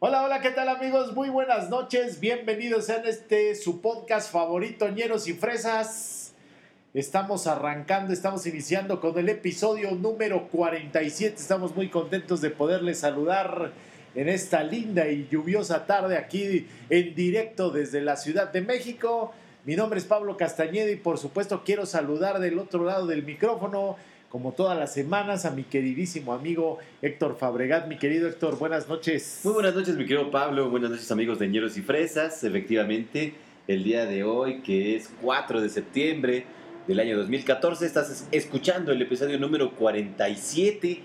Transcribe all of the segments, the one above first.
Hola, hola, ¿qué tal amigos? Muy buenas noches, bienvenidos a este su podcast favorito, Ñeros y Fresas. Estamos arrancando, estamos iniciando con el episodio número 47. Estamos muy contentos de poderles saludar en esta linda y lluviosa tarde aquí en directo desde la Ciudad de México. Mi nombre es Pablo Castañeda y por supuesto quiero saludar del otro lado del micrófono como todas las semanas, a mi queridísimo amigo Héctor Fabregat. Mi querido Héctor, buenas noches. Muy buenas noches, mi querido Pablo. Buenas noches, amigos de Ñeros y Fresas. Efectivamente, el día de hoy, que es 4 de septiembre del año 2014, estás escuchando el episodio número 47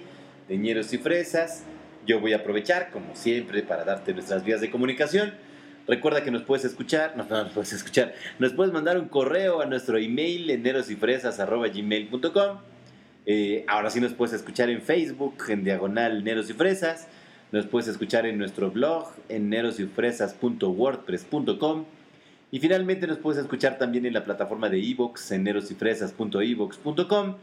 de Ñeros y Fresas. Yo voy a aprovechar, como siempre, para darte nuestras vías de comunicación. Recuerda que nos puedes escuchar, no, no nos puedes escuchar, nos puedes mandar un correo a nuestro email en eh, ahora sí nos puedes escuchar en Facebook, en diagonal Neros y Fresas. Nos puedes escuchar en nuestro blog, en nerosyfresas.wordpress.com. Y finalmente nos puedes escuchar también en la plataforma de iVoox, en nerosyfresas.evox.com,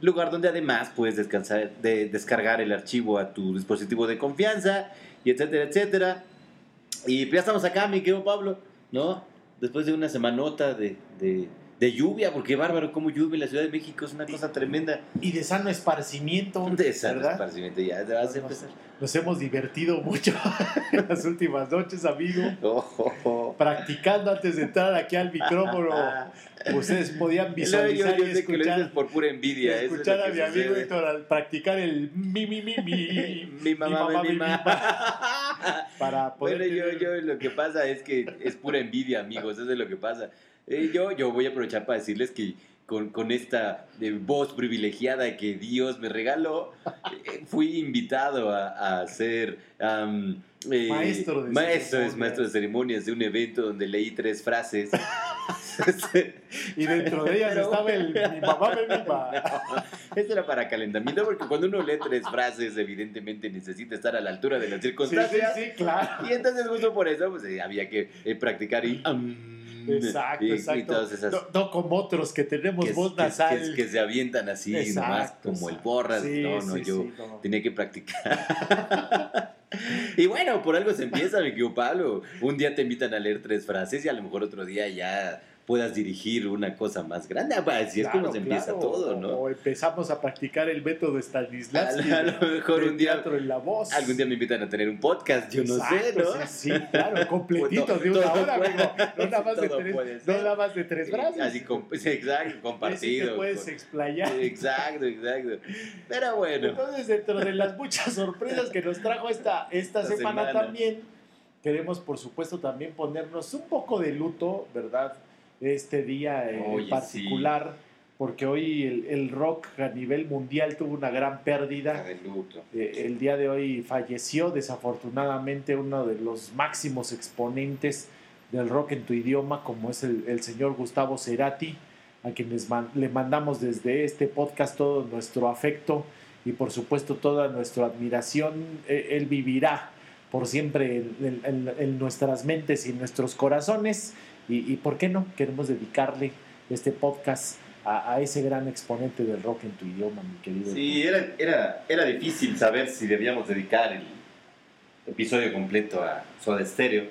lugar donde además puedes descargar el archivo a tu dispositivo de confianza, y etcétera, etcétera. Y ya estamos acá, mi querido Pablo, ¿no? Después de una semanota de de lluvia, porque bárbaro, como lluvia en la Ciudad de México es una cosa tremenda. Y de sano esparcimiento. De sano esparcimiento, ya te vas a empezar. Nos hemos divertido mucho en las últimas noches, amigo. Practicando antes de entrar aquí al micrófono. Ustedes podían visualizar y escuchar. por pura envidia. Escuchar a mi amigo Héctor al practicar el mi, mi, mi, mi. mi mamá, mi mamá. Para poder. Bueno, yo, yo lo que pasa es que es pura envidia, amigos. Eso es lo que pasa. Eh, yo, yo voy a aprovechar para decirles que con, con esta eh, voz privilegiada que Dios me regaló, eh, fui invitado a, a ser maestro, de maestro, maestro de ceremonias de un evento donde leí tres frases. y dentro de ellas estaba el mi mamá me mima. Esto era para calentamiento porque cuando uno lee tres frases, evidentemente necesita estar a la altura de las circunstancias. Sí, sí, claro. Y entonces justo por eso pues, había que practicar y... Exacto, exacto. no, como otros que tenemos voz nasal. Que, se avientan así, nomás como el borras. no, no, yo tenía que practicar. y bueno, por algo se empieza, mi querido Pablo. Un día te invitan a leer tres frases y a lo mejor otro día ya puedas dirigir una cosa más grande. Así es como se empieza todo, ¿no? O empezamos a practicar el método Stanislavski. A, lo mejor un día. En la voz. Algún día me invitan a tener un podcast, yo no sé, ¿no? Sí, sí, claro, completito de una hora, amigo. No nada más de tres, no nada más de tres brazos. Así, exacto, compartido. te puedes explayar. Exacto, exacto. Pero bueno. Entonces, dentro de las muchas sorpresas que nos trajo esta, esta, semana también, queremos, por supuesto, también ponernos un poco de luto, ¿verdad? Este día en particular, porque hoy el, rock a nivel mundial tuvo una gran pérdida. Eh, el día de hoy falleció desafortunadamente uno de los máximos exponentes del rock en tu idioma, como es el, señor Gustavo Cerati, a quien le mandamos desde este podcast todo nuestro afecto y por supuesto toda nuestra admiración. E, él vivirá por siempre en nuestras mentes y en nuestros corazones. Y, por qué no queremos dedicarle este podcast a, ese gran exponente del rock en tu idioma, mi querido. Sí, era, era, era difícil saber si debíamos dedicar el episodio completo a Soda Stereo.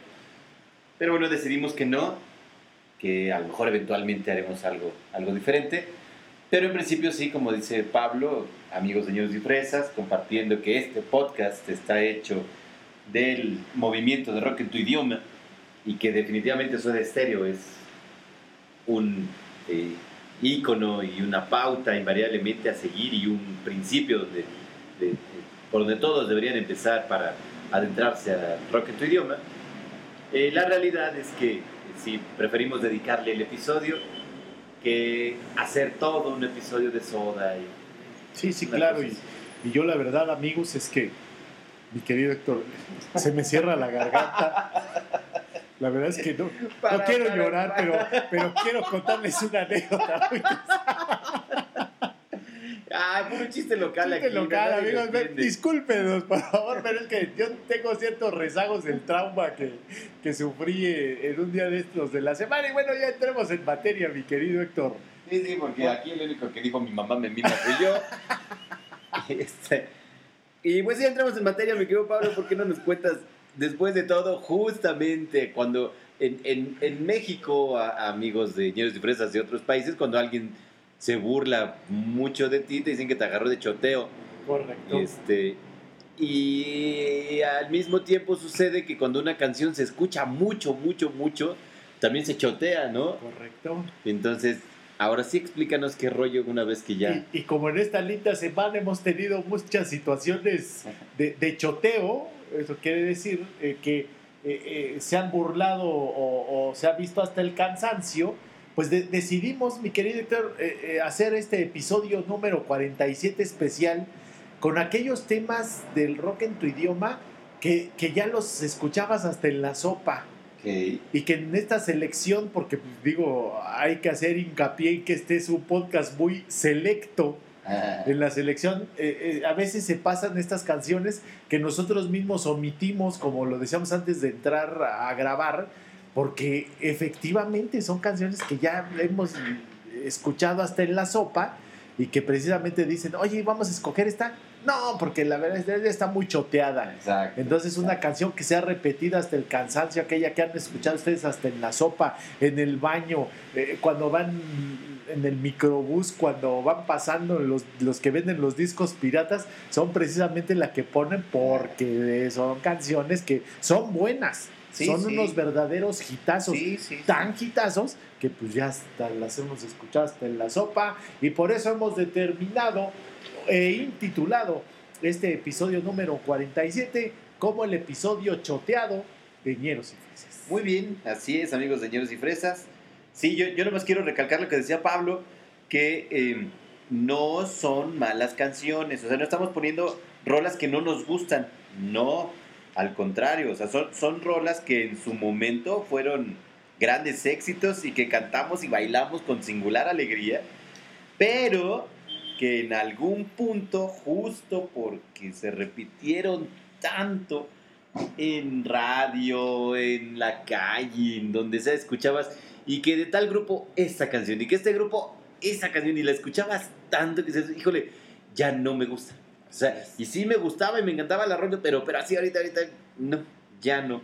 Pero bueno, decidimos que no, que a lo mejor eventualmente haremos algo, algo diferente. Pero en principio sí, como dice Pablo, amigos señores y fresas, compartiendo que este podcast está hecho del movimiento de rock en tu idioma y que definitivamente Soda Stereo es un eh, ícono y una pauta invariablemente a seguir y un principio de, por donde todos deberían empezar para adentrarse a rock en tu idioma. Eh, la realidad es que si preferimos dedicarle el episodio que hacer todo un episodio de Soda. Y, sí, sí, claro. Y, y yo la verdad, amigos, es que, mi querido Héctor, se me cierra la garganta la verdad es que no, no quiero llorar, pero, pero quiero contarles una anécdota. Ah, puro chiste local chiste local, amigos. Discúlpenos, por favor, pero es que yo tengo ciertos rezagos del trauma que, que sufrí en un día de estos de la semana. Y bueno, ya entremos en materia, mi querido Héctor. Sí, sí, porque aquí el único que dijo mi mamá me mima fui yo. este, y pues ya entramos en materia, mi querido Pablo, ¿por qué no nos cuentas después de todo, justamente cuando en, México, amigos de ñeros y fresas de otros países, cuando alguien se burla mucho de ti, te dicen que te agarró de choteo. Correcto. Este, y al mismo tiempo sucede que cuando una canción se escucha mucho, mucho, mucho, también se chotea, ¿no? Correcto. Entonces, ahora sí explícanos qué rollo una vez que ya... Y, como en esta linda semana hemos tenido muchas situaciones de, choteo, eso quiere decir eh, que eh, eh, se han burlado o, se ha visto hasta el cansancio, pues decidimos, mi querido Héctor, hacer este episodio número 47 especial con aquellos temas del rock en tu idioma que, que ya los escuchabas hasta en la sopa y que en esta selección, porque pues, digo, hay que hacer hincapié en que este es un podcast muy selecto. En la selección eh, eh, a veces se pasan estas canciones que nosotros mismos omitimos, como lo decíamos antes de entrar a, grabar, porque efectivamente son canciones que ya hemos escuchado hasta en la sopa y que precisamente dicen, oye, vamos a escoger esta no, porque la verdad es está muy choteada. Exacto. Entonces, una canción que sea repetida hasta el cansancio, aquella que han escuchado ustedes hasta en la sopa, en el baño, eh, cuando van en el microbús, cuando van pasando los, los que venden los discos piratas, son precisamente la que ponen porque son canciones que son buenas. son unos verdaderos hitazos, tan hitazos que pues ya hasta las hemos escuchado hasta en la sopa y por eso hemos determinado e intitulado este episodio número 47 como el episodio choteado de Ñeros y Fresas. Muy bien, así es, amigos de Ñeros y Fresas. Sí, yo, yo nomás quiero recalcar lo que decía Pablo, que em, no son malas canciones, o sea, no estamos poniendo rolas que no nos gustan, no, al contrario, o sea, son, son rolas que en su momento fueron grandes éxitos y que cantamos y bailamos con singular alegría, pero que en algún punto, justo porque se repitieron tanto en radio, en la calle, en donde sea, escuchabas, y que de tal grupo esta canción, y que este grupo esa canción, y la escuchabas tanto que dices, híjole, ya no me gusta. O sea, y sí me gustaba y me encantaba la rola, pero, pero así ahorita, ahorita, no, ya no.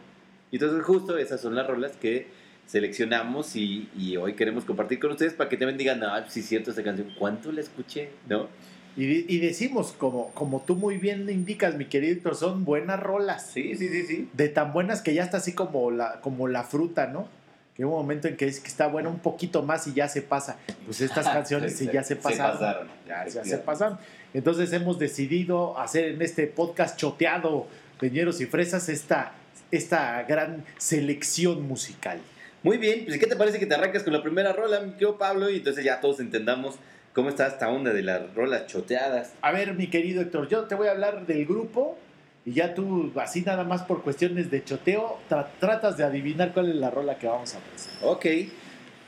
Entonces justo esas son las rolas que seleccionamos y, hoy queremos compartir con ustedes para que también digan, ah, sí es cierto esta canción, ¿cuánto la escuché? ¿No? Y, decimos, como, como tú muy bien indicas, mi querido son buenas rolas. Sí, sí, sí, sí. De tan buenas que ya está así como la, como la fruta, ¿no? Que un momento en que es que está buena un poquito más y ya se pasa. Pues estas canciones sí, ya se pasaron. Ya, se pasaron. Entonces hemos decidido hacer en este podcast choteado, Peñeros y Fresas, esta, esta gran selección musical. Muy bien, pues ¿qué te parece que te arrancas con la primera rola, mi querido Pablo? Y entonces ya todos entendamos cómo está esta onda de las rolas choteadas. A ver, mi querido Héctor, yo te voy a hablar del grupo y ya tú, así nada más por cuestiones de choteo, tratas de adivinar cuál es la rola que vamos a presentar. Ok.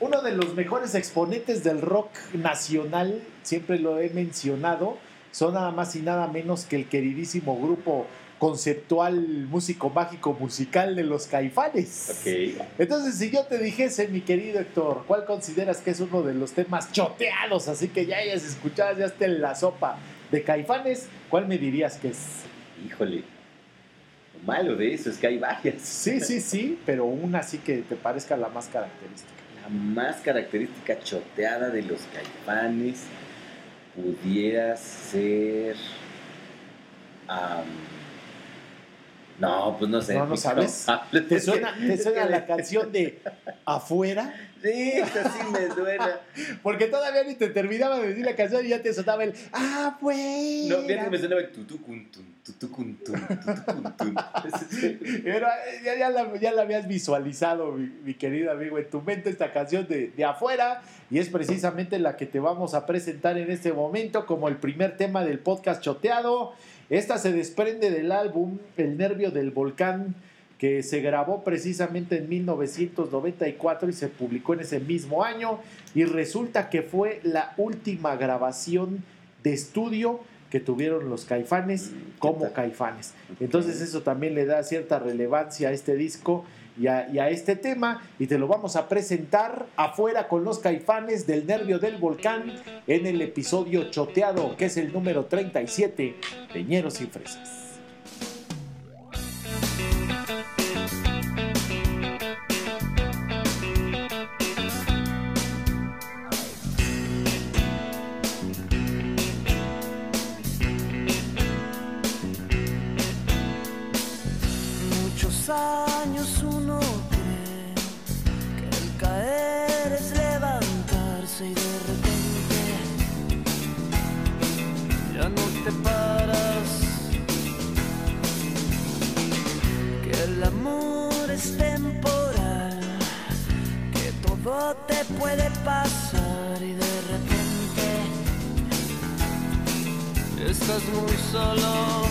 Uno de los mejores exponentes del rock nacional, siempre lo he mencionado, son nada más y nada menos que el queridísimo grupo conceptual músico mágico musical de los caifanes. Entonces, si yo te dijese, mi querido Héctor, ¿cuál consideras que es uno de los temas choteados? Así que ya hayas escuchado, ya esté en la sopa de caifanes, ¿cuál me dirías que es? Híjole. Lo malo de eso es que hay varias. Sí, sí, sí, pero una sí que te parezca la más característica. La más característica choteada de los caifanes pudiera ser. No, pues no sé. No, no sabes. ¿Te suena, ¿Te suena la canción de Afuera? Sí, así me suena. Porque todavía ni te terminaba de decir la canción y ya te sonaba el Afuera. No, fíjate que me sonaba el tutucuntun, tutucuntun, tutucuntun. Pero eh, ya, ya, la, ya la habías visualizado, mi, querido amigo, en tu mente esta canción de, de Afuera y es precisamente la que te vamos a presentar en este momento como el primer tema del podcast choteado. Esta se desprende del álbum El Nervio del Volcán, que se grabó precisamente en 1994 y se publicó en ese mismo año. Y resulta que fue la última grabación de estudio que tuvieron los caifanes como caifanes. Entonces eso también le da cierta relevancia a este disco y a, este tema y te lo vamos a presentar afuera con los caifanes del nervio del volcán en el episodio choteado que es el número 37 de Ñeros y Fresas. Años uno cree que el caer es levantarse y de repente ya no te paras. Que el amor es temporal, que todo te puede pasar y de repente estás muy solo.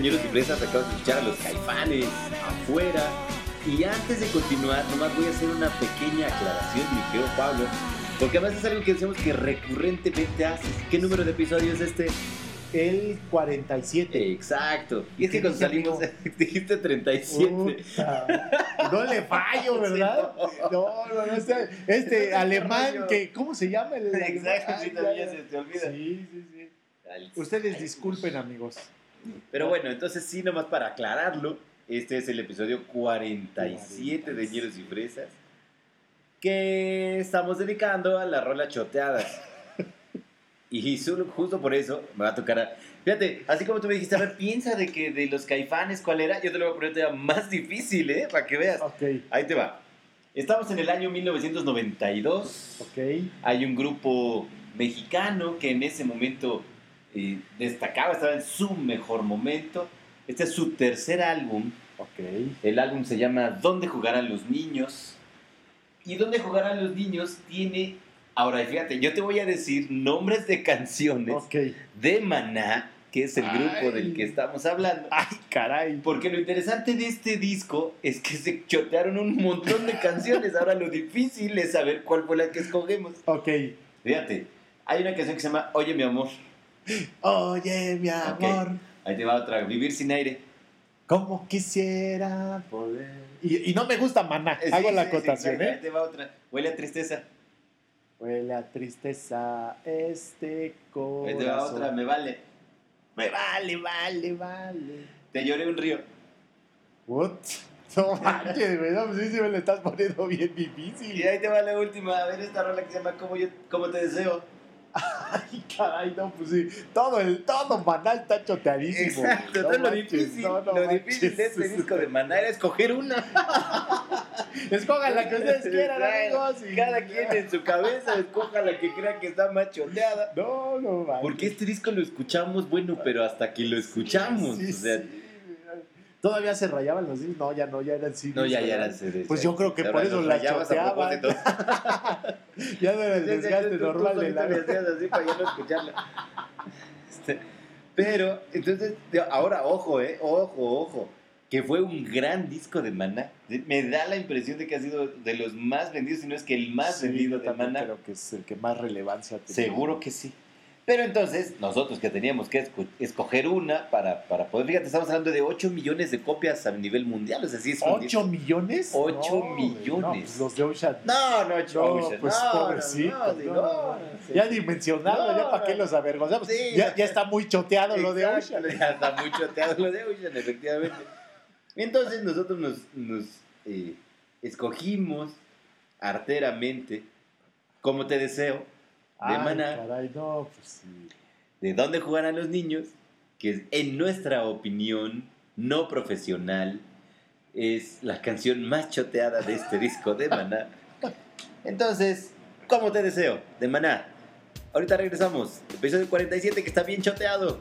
Señores y presas. Acabamos de escuchar a los caifanes afuera. Y antes de continuar, nomás voy a hacer una pequeña aclaración, mi querido Pablo. Porque además es algo que decimos que recurrentemente haces. ¿Qué número de episodio es este? El 47. Exacto. Y es que ¿Qué cuando salimos dijiste 37. Puta. No le fallo, ¿verdad? No, no, no. Este, este alemán que, ¿cómo se llama? El, Exacto, sí, también se te olvida. Sí, sí, sí. Ustedes disculpen, amigos. Pero bueno, entonces sí, nomás para aclararlo, este es el episodio 47 de Ñeros y Fresas, que estamos dedicando a las rolas choteadas. Y solo, justo por eso me va a tocar a... Fíjate, así como tú me dijiste, a ver, piensa de que de los caifanes, ¿cuál era? Yo te lo voy a poner todavía más difícil, ¿eh? Para que veas. Ahí te va. Estamos en el año 1992. ok. Hay un grupo mexicano que en ese momento eh, destacaba, estaba en su mejor momento. Este es su tercer álbum. Ok. El álbum se llama ¿Dónde jugarán los niños? Y ¿Dónde jugarán los niños? tiene... Ahora, fíjate, yo te voy a decir nombres de canciones Ok. de Maná, que es el grupo Ay. del que estamos hablando. Ay, caray. Porque lo interesante de este disco es que se chotearon un montón de canciones. Ahora lo difícil es saber cuál fue la que escogemos. Ok. Fíjate, hay una canción que se llama Oye mi amor. Oye, mi amor. Ahí te va otra, Vivir sin aire. Como quisiera poder. Y, y no me gusta maná. Eh, sí, Hago la sí, acotación, exacto. Ahí ¿eh? te va otra, Huele a tristeza. Huele a tristeza este Ahí corazón. te va otra, Me vale. Me vale, vale, vale. Te lloré un río. What? No manches, güey. No, sí, sí me lo estás poniendo bien Y difícil. ahí te va la última. A ver esta rola que se llama Cómo, yo, cómo te deseo. Ay, caray, no, pues sí. Todo el, todo maná está choteadísimo. Exacto, No lo difícil, no, lo manches. difícil de este disco de Maná era escoger una. Escogan la que ustedes quieran, amigos. y- Cada quien en su cabeza escoja la que crea que está más choteada. No, no, manches. Porque este disco lo escuchamos, bueno, pero hasta que lo escuchamos. Sí, o sea, sí. Todavía se rayaban los discos. No, ya no, ya eran CDs. no, ya, eran CDs. Pues yo creo que por eso los la rayabas a choteaban. Ya no era el desgaste normal de la. así para ya no escucharla. Este, pero, entonces, ahora, ojo, eh, ojo, ojo, que fue un gran disco de Maná. Me da la impresión de que ha sido de los más vendidos, si no es que el más Sí, vendido de Maná. Creo que es el que más relevancia tiene. Seguro que sí. Pero entonces, nosotros que teníamos que esco- escoger una para, para poder, fíjate, estamos hablando de 8 millones de copias a nivel mundial, o sea, sí es un disco- ¿Ocho millones? Ocho No, güey, millones. No, pues los de Ocean. No, no, Ocean, pues no, pobrecito. no, sí. Ya dimensionado, No, ya para qué los avergonzamos. Sí, ya, ya está muy choteado lo de Exacto, Ocean. Ya está muy choteado lo de Ocean, efectivamente. Entonces nosotros nos, nos eh, escogimos arteramente, como te deseo, de Ay, Maná, caray, no, pues sí. de dónde jugarán los niños, que en nuestra opinión no profesional, es la canción más choteada de este disco de Maná. Entonces, como te deseo, de Maná. Ahorita regresamos, episodio 47 que está bien choteado.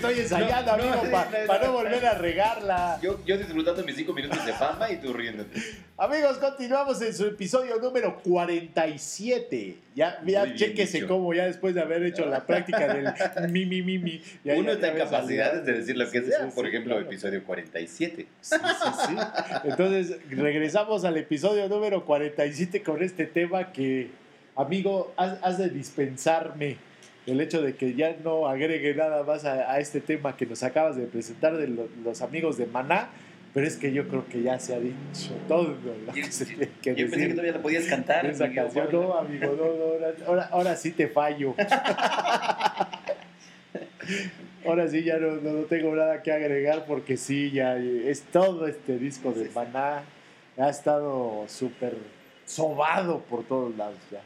Que estoy ensayando, amigo, para no, volver a regarla. Yo, yo disfrutando mis cinco minutos de fama y tú riéndote. Amigos, continuamos en su episodio número 47. Ya, ya chequese cómo, ya después de haber hecho la práctica del mi, mi, mi, mi. Uno está en capacidades de decir lo que sea. Por ejemplo, episodio 47. Sí, sí, sí. Entonces, regresamos al episodio número 47 con este tema que, amigo, has de dispensarme el hecho de que ya no agregue nada más a, este tema que nos acabas de presentar de los amigos de Maná, pero es que yo creo que ya se ha dicho todo lo que se tiene que yo pensé que todavía la podías cantar. Esa canción, no, amigo, no, ahora, ahora, sí te fallo. ahora sí ya no, no, tengo nada que agregar porque sí, ya es todo este disco de Maná. Ha estado súper sobado por todos lados ya.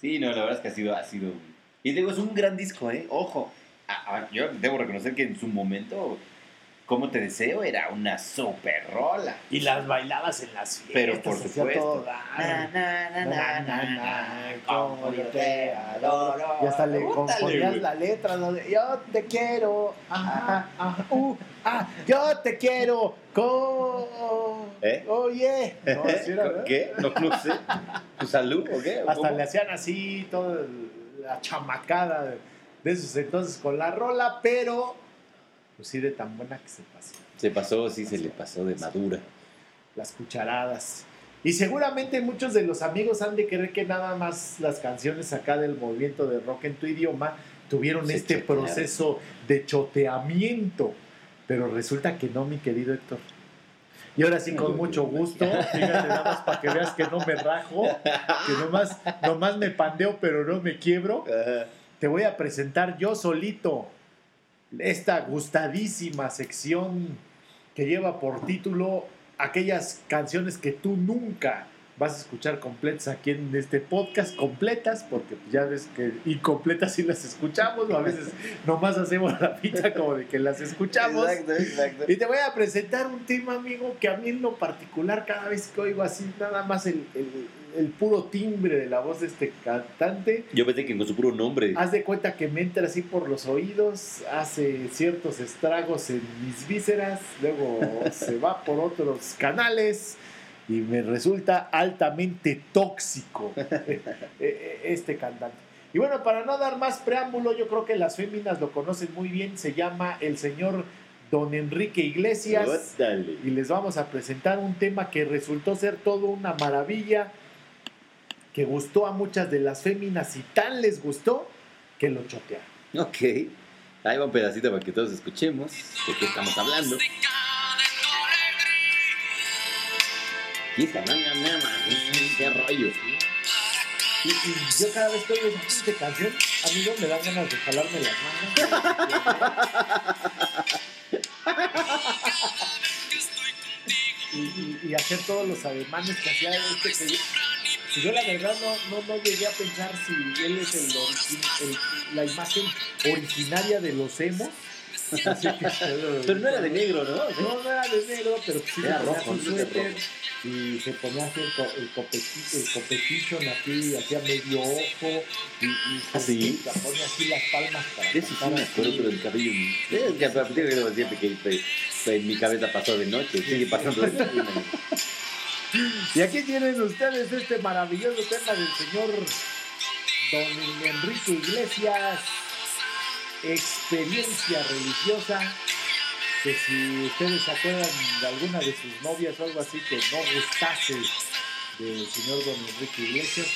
Sí, no, la verdad es que ha sido, ha sido y digo, es un gran disco, ¿eh? Ojo. yo debo reconocer que en su momento, Como Te Deseo era una super rola. Y las bailabas en las fiestas. Pero por supuesto. Na, na, na, como yo te adoro. Y hasta le componías la letra donde yo te quiero. Ajá, ajá, uh, ah, yo te quiero. Co ¿Eh? Oye. No, ¿Qué? No, no sé. ¿Tu salud o qué? Hasta le hacían así todo el la chamacada de, esos entonces con la rola, pero pues sí de tan buena que se pasó. Se pasó, sí, se le pasó de madura. Las cucharadas. Y seguramente muchos de los amigos han de creer que nada más las canciones acá del movimiento de rock en tu idioma tuvieron este proceso de choteamiento. Pero resulta que no, mi querido Héctor. Y ahora sí, con mucho gusto, fíjate nada más para que veas que no me rajo, que nomás, nomás me pandeo, pero no me quiebro. Te voy a presentar yo solito esta gustadísima sección que lleva por título aquellas canciones que tú nunca vas a escuchar completas aquí en este podcast, completas, porque ya ves que incompletas sí las escuchamos, o a veces nomás hacemos la pita como de que las escuchamos. Exacto, exacto. Y te voy a presentar un tema, amigo, que a mí en lo particular, cada vez que oigo así, nada más el, el, puro timbre de la voz de este cantante. Yo pensé que con su puro nombre. Haz de cuenta que me entra así por los oídos, hace ciertos estragos en mis vísceras, luego se va por otros canales y me resulta altamente tóxico eh, eh, este cantante. Y bueno, para no dar más preámbulo, yo creo que las féminas lo conocen muy bien, se llama el señor Don Enrique Iglesias. Y les vamos a presentar un tema que resultó ser todo una maravilla, que gustó a muchas de las féminas y tan les gustó que lo chotearon. Ok, ahí va un pedacito para que todos escuchemos de qué estamos hablando. Qué rollo. Y, y, yo cada vez que oigo esa canción, amigo, me dan ganas de jalarme las manos. y, y, hacer todos los ademanes que hacía este que yo, yo la verdad no, no, no, llegué a pensar si él es el, la imagen originaria de los emos. Pero no era de negro, ¿no? No, no era de negro, pero sí era rojo, su suéter y se ponía así el, el, competition aquí, hacía medio ojo y. ¿Ah, se ponía así las palmas para Eso sí me acuerdo, pero el cabello es que a partir de que siempre que mi cabeza pasó de noche, sigue pasando de noche. y aquí tienen ustedes este maravilloso tema del señor Don Enrique Iglesias, experiencia religiosa que si ustedes se acuerdan de alguna de sus novias o algo así que no gustase del señor don Enrique Iglesias.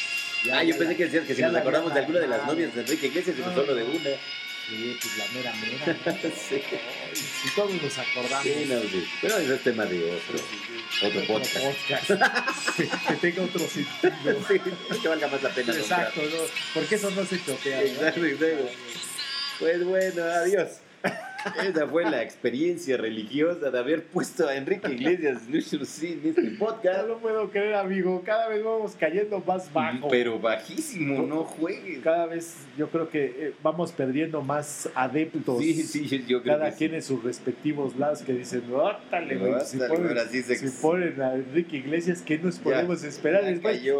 ah, yo pensé que decías que si nos acordamos de alguna de las novias de Enrique Iglesias, no, solo de una. Sí, pues la mera mera. sí. Si todos nos acordamos. Sí, no, sí. Pero eso es tema de otro, otro podcast. que, tenga otro sentido. sí, que valga más la pena. Exacto, no, porque eso no se. Exacto, exacto. Pues bueno, adiós. Esa fue la experiencia religiosa de haber puesto a Enrique Iglesias en este podcast. No lo puedo creer, amigo. Cada vez vamos cayendo más bajo. Pero bajísimo, no juegues. Cada vez yo creo que eh, vamos perdiendo más adeptos. Sí, sí, yo creo Cada quien en sus respectivos lados que dicen, órtale, güey. Si, ponen, a Enrique Iglesias, ¿qué nos podemos esperar?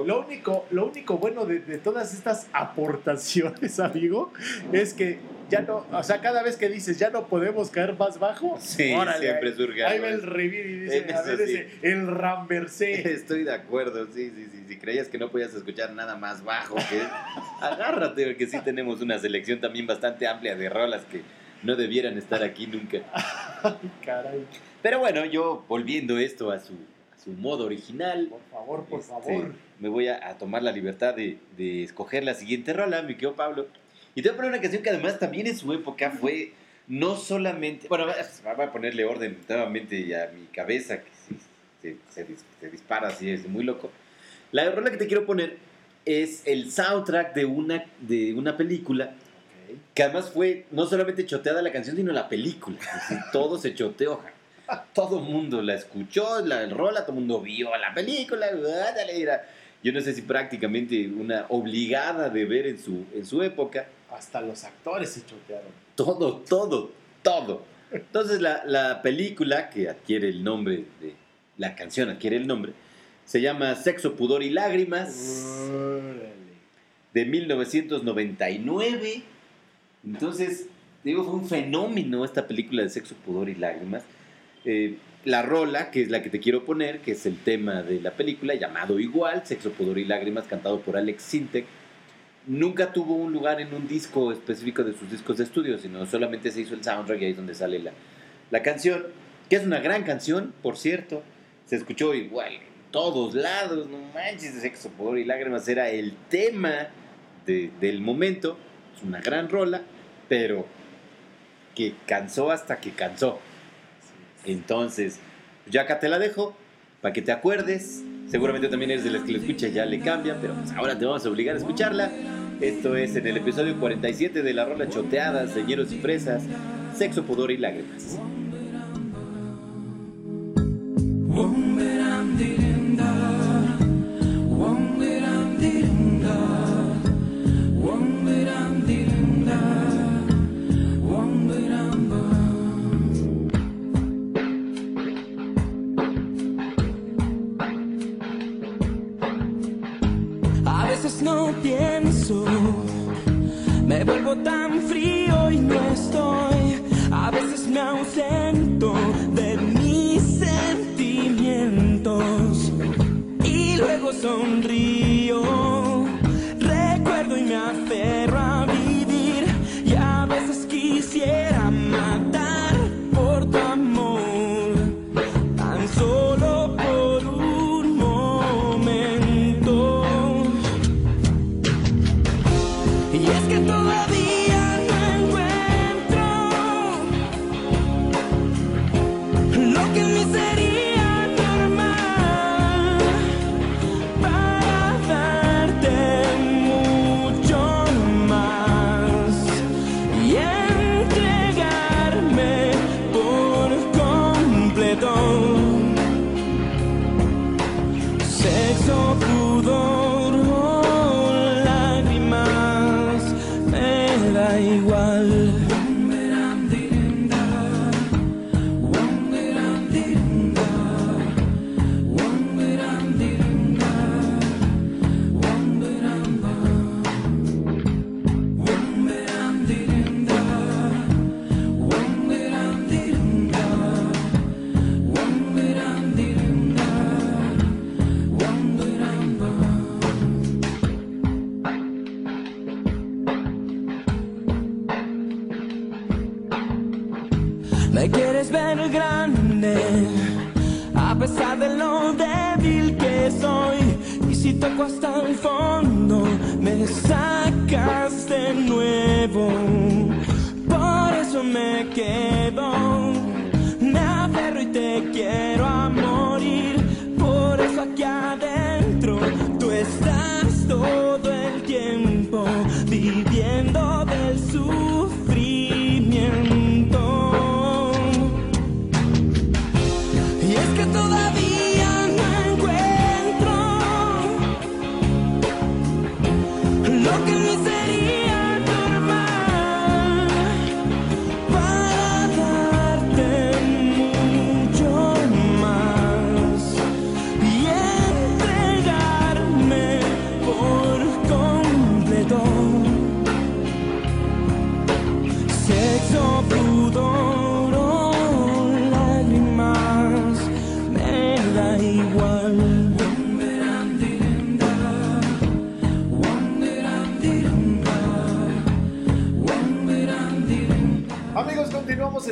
lo, único, lo único bueno de, de todas estas aportaciones, amigo, es que ya no, o sea, cada vez que dices ya no podemos caer más bajo, sí, siempre surge Ahí va el revir y dice, a ver, ese, el ramversé. Estoy de acuerdo, sí, sí, sí. Si creías que no podías escuchar nada más bajo, que agárrate, porque sí tenemos una selección también bastante amplia de rolas que no debieran estar aquí nunca. Caray. Pero bueno, yo volviendo esto a su, su modo original. Por favor, por este, favor. Me voy a, tomar la libertad de, de, escoger la siguiente rola, mi querido Pablo. Y te voy a poner una canción que además también en su época fue no solamente. Bueno, voy a ponerle orden nuevamente a mi cabeza, que se, se, dispara así, es muy loco. La rola que te quiero poner es el soundtrack de una, de una película que además fue no solamente choteada la canción, sino la película. todo se choteó. Todo el mundo la escuchó, la rola, todo el mundo vio la película. Yo no sé si prácticamente una obligada de ver en su, en su época. Hasta los actores se chotearon. Todo, todo, todo. Entonces la, la película que adquiere el nombre de... La canción adquiere el nombre. Se llama Sexo, Pudor y Lágrimas. De 1999. Entonces, digo, fue un fenómeno esta película de Sexo, Pudor y Lágrimas. Eh, la rola, que es la que te quiero poner, que es el tema de la película, llamado igual, Sexo, Pudor y Lágrimas, cantado por Alex Sintek, nunca tuvo un lugar en un disco específico de sus discos de estudio, sino solamente se hizo el soundtrack y ahí es donde sale la, la canción, que es una gran canción, por cierto, se escuchó igual en todos lados, no manches, Sexo, Pudor y Lágrimas era el tema del momento, es una gran rola, pero que cansó hasta que cansó. Entonces, ya acá te la dejo para que te acuerdes. Seguramente también eres de las que lo escucha ya le cambia, pero pues ahora te vamos a obligar a escucharla. Esto es en el episodio 47 de la rola choteada, señeros y fresas, sexo, pudor y lágrimas. sonríe.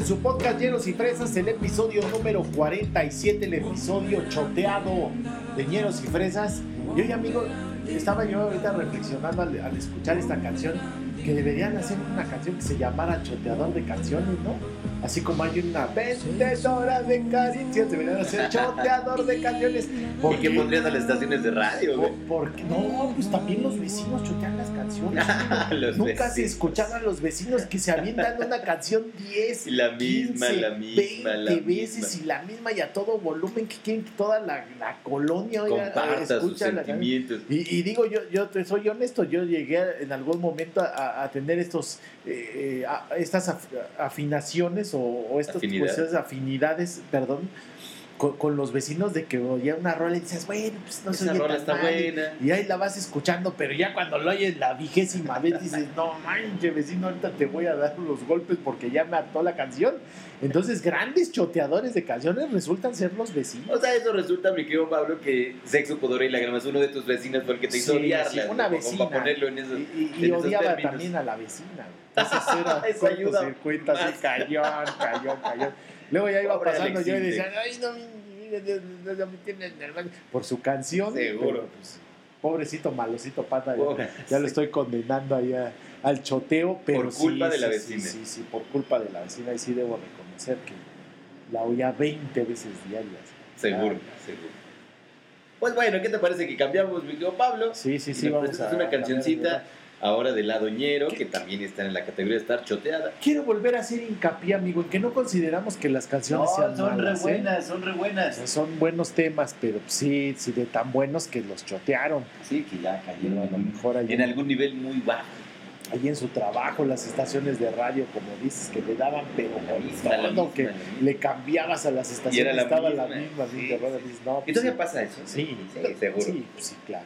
Su podcast Llenos y Fresas, el episodio número 47, el episodio choteado de Llenos y Fresas. Y hoy, amigo, estaba yo ahorita reflexionando al escuchar esta canción que deberían hacer una canción que se llamara Choteador de Canciones, ¿no? Así como hay una vendedora de caricias, deberían hacer Choteador de Canciones. ¿Por qué pondrías a las estaciones de radio? Por, porque no, pues también los vecinos chotean las canciones. Los Nunca vecinos. se escuchaban a los vecinos que se avientan una canción 10, Y la misma, 15, la misma, 20 la veces misma. y la misma y a todo volumen que quieren que toda la, la colonia oiga, Comparta sus escucha la- sentimientos. y, y digo, yo, yo te soy honesto, yo llegué a- en algún momento a, a tener estos, eh, eh, a- estas af- afinaciones o, o estas Afinidad. cuestiones, afinidades, perdón, con, con los vecinos de que oía una rola y dices, bueno, pues no se Esa oye rola tan está mal". buena. Y ahí la vas escuchando, pero ya cuando lo oyes la vigésima vez dices, no manches, vecino, ahorita te voy a dar los golpes porque ya me hartó la canción. Entonces, grandes choteadores de canciones resultan ser los vecinos. O sea, eso resulta, mi querido Pablo, que Sexo, Pudor y Lágrimas, uno de tus vecinos fue el que te hizo Sí, odiarla. sí, una ¿no? Como vecina. Para ponerlo en esos, Y, y- y en esos odiaba términos. también a la vecina. Entonces era Eso ayuda cortocircuito, así, más. cayón, cayón, cayón. Luego ya iba Pobre pasando yo y decía, ay, no, no, no, no me tienes nervioso", por su canción. Seguro. pero, pues, pobrecito, malocito pata. ya- Pobre. Ya lo estoy condenando ahí a- al choteo, pero Por culpa sí, de la sí, vecina. Sí, sí, por culpa de la vecina. Y sí debo reconocer que la oía 20 veces diarias. Seguro, seguro. Pues bueno, ¿qué te parece que cambiamos, mi Pablo? Sí, sí, sí, vamos a una cancioncita. Ahora de Lado Ñero, que también está en la categoría de estar choteada. Quiero volver a hacer hincapié, amigo, en que no consideramos que las canciones sean malas, ¿eh? son re O buenas. sea, son buenos temas, pero sí, sí, de tan buenos que los chotearon. Sí, que ya cayeron A lo mejor ahí en algún nivel muy bajo. ahí en su trabajo, las estaciones de radio, como dices, que le daban, pero La con misma, la todo, misma, que le cambias a las estaciones, era la estaba misma, la misma, sí, misma, sí. dices, no, ¿Y pues todavía sí. pasa eso? Sí, sí, seguro. Sí, pues sí, claro.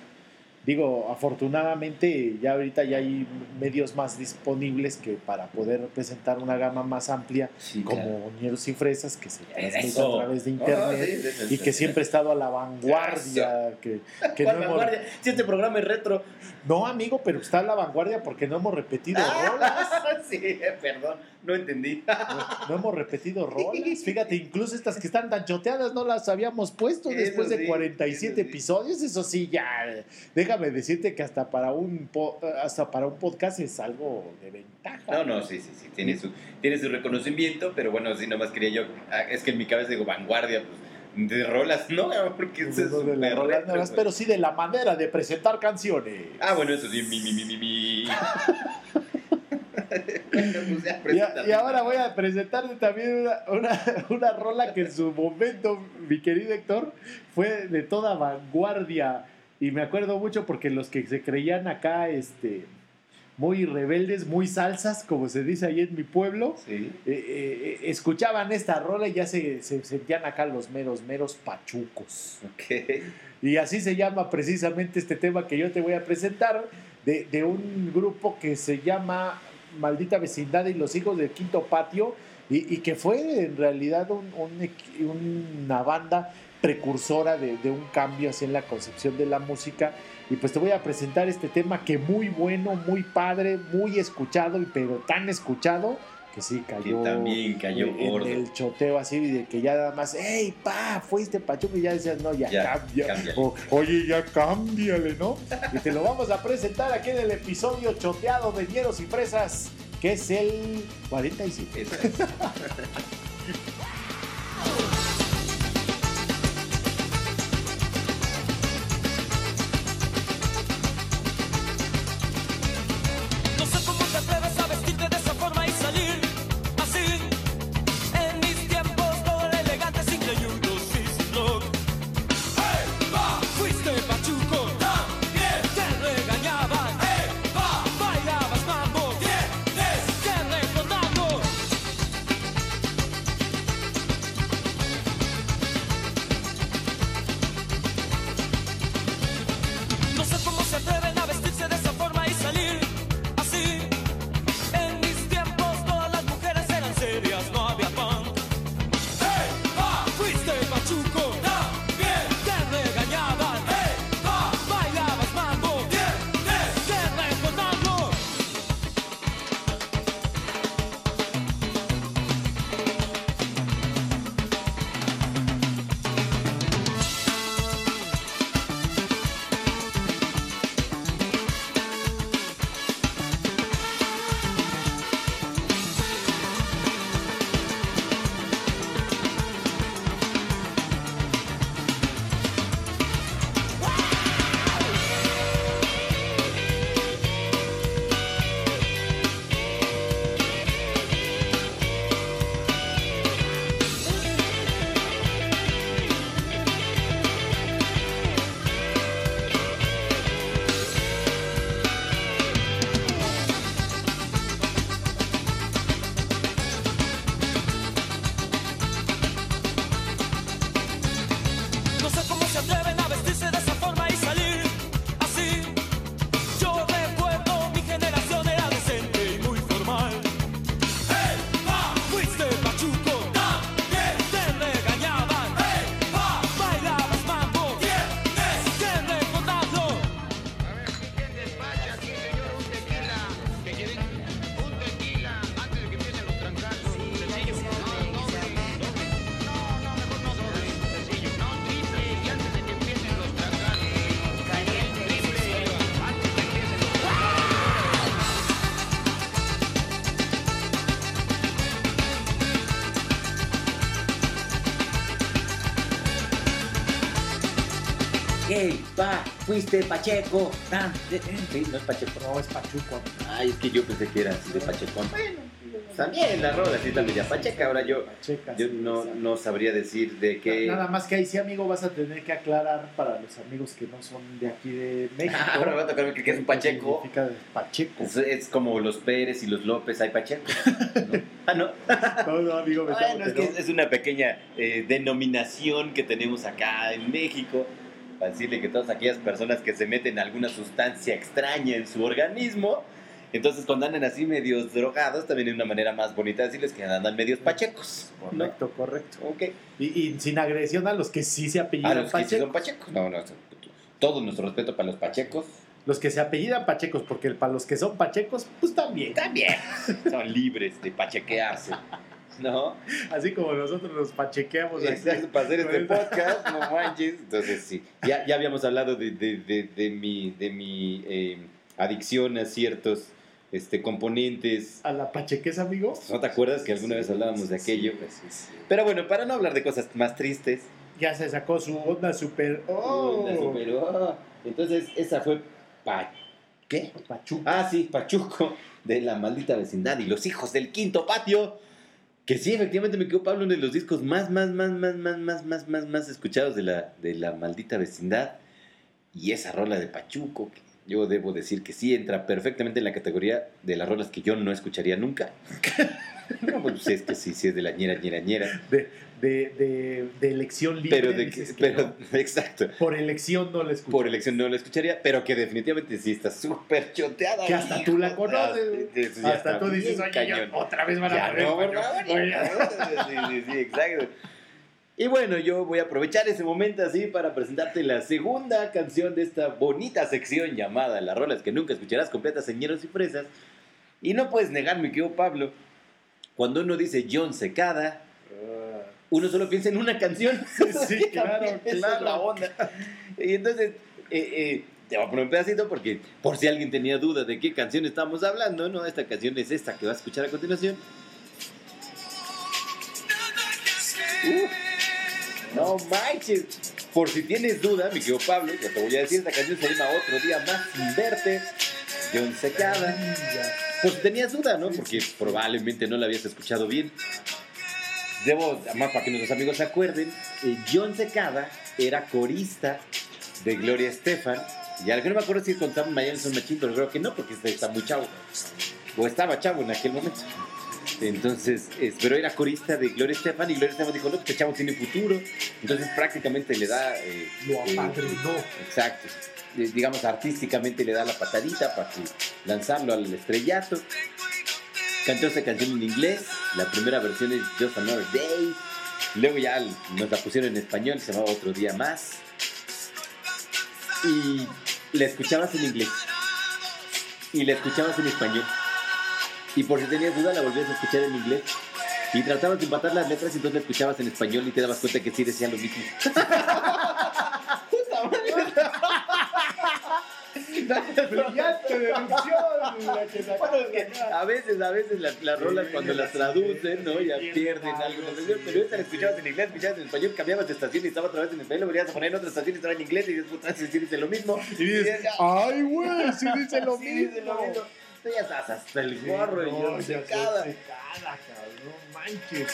Digo, afortunadamente ya ahorita ya hay medios más disponibles que para poder presentar una gama más amplia, Sí, como claro. Y Fresas, que se transmite a través de Ah, internet. sí, sí, sí, y que siempre ha estado a la vanguardia. Que, que no, ¿Cuál hemos- vanguardia? Si este programa es retro. no, amigo, pero está a la vanguardia porque no hemos repetido rolas. sí, perdón, no entendí. No, no hemos repetido rolas. Fíjate, incluso estas que están tan choteadas no las habíamos puesto después de sí, 47 eso sí. episodios. Eso sí, ya. Déjame decirte que hasta para un po- hasta para un podcast es algo de ventaja. No, no, sí, sí, sí, tiene su, tiene su reconocimiento, pero bueno, sí, nomás quería yo, ah, es que en mi cabeza digo vanguardia, pues, de rolas, ¿no? Porque eso es No de las súper rolas retro, nuevas, pero sí de la manera de presentar canciones. Ah, bueno, eso sí, mi, mi, mi, mi, mi. Bueno, pues ya, Y, y ahora voy a presentarte también una, una, una rola que en su momento, mi querido Héctor, fue de toda vanguardia. Y me acuerdo mucho porque los que se creían acá este, muy rebeldes, muy salsas, como se dice ahí en mi pueblo, Sí. eh, eh, escuchaban esta rola y ya se, se sentían acá los meros, meros pachucos. Y así se llama precisamente este tema que yo te voy a presentar, de, de un grupo que se llama Maldita Vecindad y los Hijos del Quinto Patio, y, y que fue en realidad un- un una banda precursora de, de un cambio así en la concepción de la música. Y pues te voy a presentar este tema que muy bueno, muy padre, muy escuchado, pero tan escuchado que sí Que cayó también cayó en gordo. el choteo así de que ya nada más, hey, pa, fuiste Pachuco y ya decías, no, ya, Ya, cambia. O, Oye, ya cámbiale, ¿no? Y te lo vamos a presentar aquí en el episodio choteado de Hieros y Fresas, que es el 47. Pa, fuiste Pacheco. Sí, no es Pacheco. No, es Pachuco. Ay, es que yo pensé que era así de Pachecón. Bueno, también la rola sí también ya Pacheca. Ahora yo, Pacheca, yo sí, no, no sabría decir de qué. Nada más que ahí sí, amigo, vas a tener que aclarar para los amigos que no son de aquí de México. Ahora va a tocar que es un Pacheco. ¿Qué significa Pacheco? Es, es como los Pérez y los López, hay Pacheco. ¿no? Ah, no. No, no, amigo, me Bueno, es que es una pequeña eh, denominación que tenemos acá en México para decirle que todas aquellas personas que se meten alguna sustancia extraña en su organismo, entonces cuando andan así medios drogados, también es una manera más bonita de decirles que andan medios pachecos. ¿no? Correcto, correcto. Ok. Y, y sin agresión a los que sí se A apellidan los que sí son pachecos. No, no, todo nuestro respeto para los pachecos. Los que se apellidan Pachecos, porque para los que son Pachecos, pues también. También son libres de pachequearse. ¿No? Así como nosotros nos pachequeamos. Exacto, para hacer este podcast, no manches. Entonces, sí. Ya, ya habíamos hablado de, de, de, de mi, de mi eh, adicción a ciertos este, componentes. A la pachequez, amigo. ¿No te acuerdas que alguna vez hablábamos de aquello? Pero bueno, para no hablar de cosas más tristes. Ya se sacó su onda super. ¡Oh! la superó. Entonces, esa fue pa ¿Qué? Pachuco. Ah, sí, Pachuco, de la maldita vecindad y los hijos del quinto patio. Que sí, efectivamente me quedó Pablo uno de los discos más, más, más, más, más, más, más, más, más escuchados de la, de la maldita vecindad. Y esa rola de Pachuco, que yo debo decir que sí entra perfectamente en la categoría de las rolas que yo no escucharía nunca. no, pues es que sí, sí es de la ñera, ñera, ñera. De, de, de, de elección libre. Pero de que, que pero, no. exacto. Por elección no la escucho. Por elección no la escucharía, pero que definitivamente sí está súper choteada. Que hasta tú la conoces, Hasta está tú dices, oye, cañón. ya otra vez van a poner no, Pachuco". ¿verdad? Oye, Sí, sí, sí, exacto. Y bueno, yo voy a aprovechar ese momento así para presentarte la segunda canción de esta bonita sección llamada Las rolas que nunca escucharás completas, señeros y fresas. Y no puedes negar, mi querido Pablo, cuando uno dice John Secada, uno solo piensa en una canción. Sí, claro, Esa es claro. la onda. Y entonces, eh, eh, te voy a poner un pedacito porque por si alguien tenía duda de qué canción estamos hablando, ¿no? Esta canción es esta que vas a escuchar a continuación. Uh, no manches. Por si tienes duda, mi querido Pablo, yo te voy a decir, esta canción se llama Otro Día Más Sin Verte, John Secada. Por si tenías duda, ¿no? Porque probablemente no la habías escuchado bien. Debo, además para que nuestros amigos se acuerden, eh, John Secada era corista de Gloria Estefan. Y al que no me acuerdo si contamos Miami Son Machín, pero creo que no, porque está, está muy chavo. O estaba chavo en aquel momento. Entonces, es- pero era corista de Gloria Estefan y Gloria Estefan dijo, no, este chavo tiene futuro. Entonces prácticamente le da... eh, Lo eh, apadrinó. Exacto. Eh, Digamos, artísticamente le da la patadita para que lanzarlo al estrellato. Cantó esta canción en inglés. La primera versión es Just Another Day. Luego ya nos la pusieron en español, se llamaba Otro Día Más. Y la escuchabas en inglés. Y la escuchabas en español. Y por si tenías duda, la volvías a escuchar en inglés. Y tratabas de empatar las letras y entonces la escuchabas en español y te dabas cuenta que sí decía lo mismo. Brillante deducción. Bueno, es que a veces, a veces las, las rolas cuando las traducen, ¿no? Ya pierden algo. Pero esta la escuchabas en inglés, escuchabas en español, cambiabas de estación y estaba otra vez en español, lo venías a poner en otra estación y estaba en inglés y después otra vez dice lo mismo. Y dices, ay, güey, sí dice lo Sí, mismo. dice lo mismo. Tú ya estás hasta el Sí, gorro y yo secada. secada, cabrón, manches.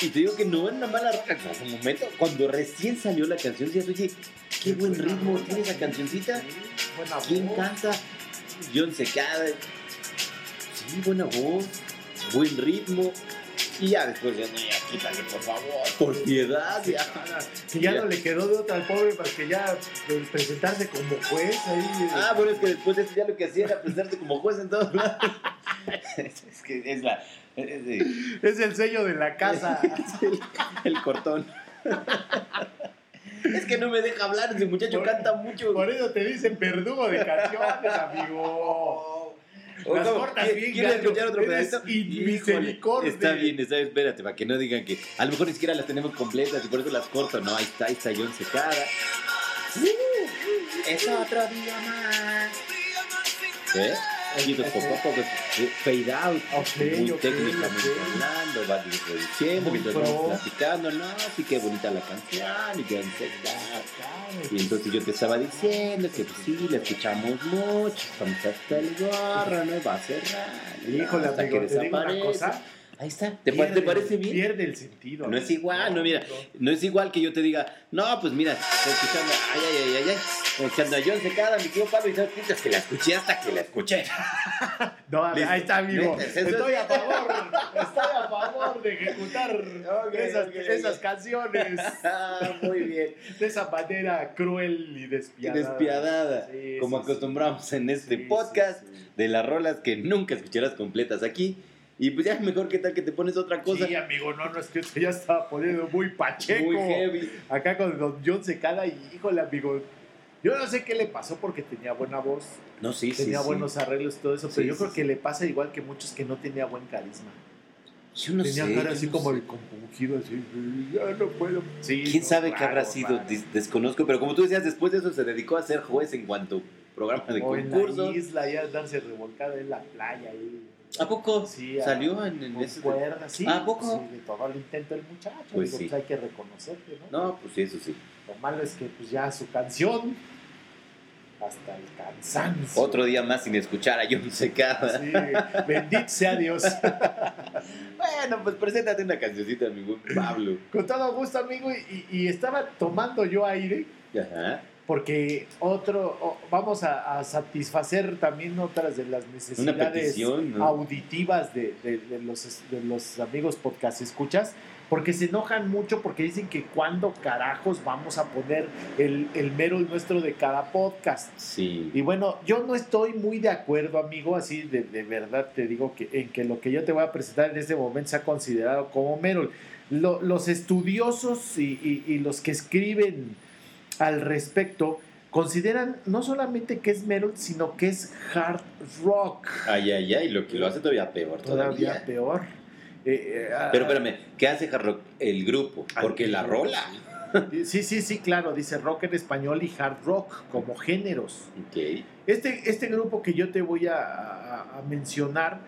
Y te digo que no es una mala. En su momento, cuando recién salió la canción, decías, oye, qué buen ritmo tiene esa cancioncita. Buena ¿Quién voz. canta? John Secada. Sí, buena voz, buen ritmo. Y ya después ya, ya, quítale, por favor, por piedad, ya. Que ya no le quedó de otra al pobre para que ya pues, presentarse como juez ahí. eh. Ah, bueno, es que después de eso ya lo que hacía era presentarse como juez en todos lados. es que es la. Es, el sello de la casa. es el, el cortón. es que no me deja hablar, ese muchacho Por- canta mucho. Por eso te dicen verdugo de canciones, amigo. O Las cortas ¿qui- bien, ¿Quieres escuchar otro pedacito? inmisericordia. Está bien, está bien, espérate, para que no digan que a lo mejor ni siquiera las tenemos completas y por eso las corto. No, ahí está, ahí está John Secada. es otro día más. ¿Eh? Y pues poco a poco, fade out, muy técnicamente hablando, va diciendo, mientras vamos platicando, no, sí que bonita la canción, y Secada. Y entonces yo te estaba diciendo que pues, sí, la escuchamos mucho, estamos hasta el gorro, no va a cerrar. Híjole, hasta amigo, que te digo una cosa. Ahí está, ¿te, pa- Pierde- te parece bien? Pierde el sentido. No es igual, no, mira, no es igual que yo te diga, no, pues mira, estoy escuchando, ay, ay, ay, ay, ay, escuchando a John Secada, mi tío Pablo, y sabes es que la escuché hasta que la escuché. No, Listo. ahí está, amigo. Estoy a favor. Estoy a favor de ejecutar esas, ok, esas canciones Ah, muy bien. de esa manera cruel y Y despiadada. despiadada, Sí, como sí, acostumbramos en este podcast de las rolas que nunca escucharás completas aquí. Y pues ya mejor que tal que te pones otra cosa Sí, amigo, no, no, es que esto ya estaba poniendo muy pacheco. muy heavy. Acá con Don John Secada y híjole, amigo. Yo no sé qué le pasó porque tenía buena voz, No, sí, sí, tenía sí. buenos arreglos y todo eso, Sí, pero yo creo que le pasa igual que muchos que no tenía buen carisma. Yo no tenía sé. cara así no como sé. de compungido, así, ya no puedo. Sí, ¿Quién no, sabe qué raro, habrá sido? desconozco, pero como tú decías, después de eso se dedicó a ser juez en cuanto programa de O en concursos. la isla, ya andarse revolcada en la playa ahí. ¿A poco? Sí, a- ¿Salió en, en ese? cuerdas, sí. ¿A poco? Sí, de todo el intento del muchacho. Pues digo, sí. hay que reconocerle, ¿no? No, pues sí, eso sí. Lo malo es que pues ya su canción, hasta el cansancio. Otro día más sin escuchar a John Secada. Sí, bendito sea Dios. Bueno, pues preséntate una cancioncita, mi buen Pablo. Con todo gusto, amigo. Y, y estaba tomando yo aire Ajá. Porque otro, vamos a, a satisfacer también otras de las necesidades petición, ¿no? auditivas de, de- de los, de los amigos podcast escuchas. Porque se enojan mucho porque dicen que cuando carajos vamos a poner el, el mero nuestro de cada podcast. Sí. Y bueno, yo no estoy muy de acuerdo, amigo, así de, de verdad te digo que en que lo que yo te voy a presentar en este momento se ha considerado como Merol. Lo- los estudiosos y, y- y los que escriben al respecto consideran no solamente que es Merol, sino que es hard rock. Ay, ay, ay, lo que lo hace todavía peor todavía. Todavía peor. Eh, eh, Pero ah, espérame, ¿qué hace Hard Rock? El grupo, porque la rola. Sí, sí, sí, claro, dice rock en español y hard rock como géneros. Ok. Este, este grupo que yo te voy a, a- a mencionar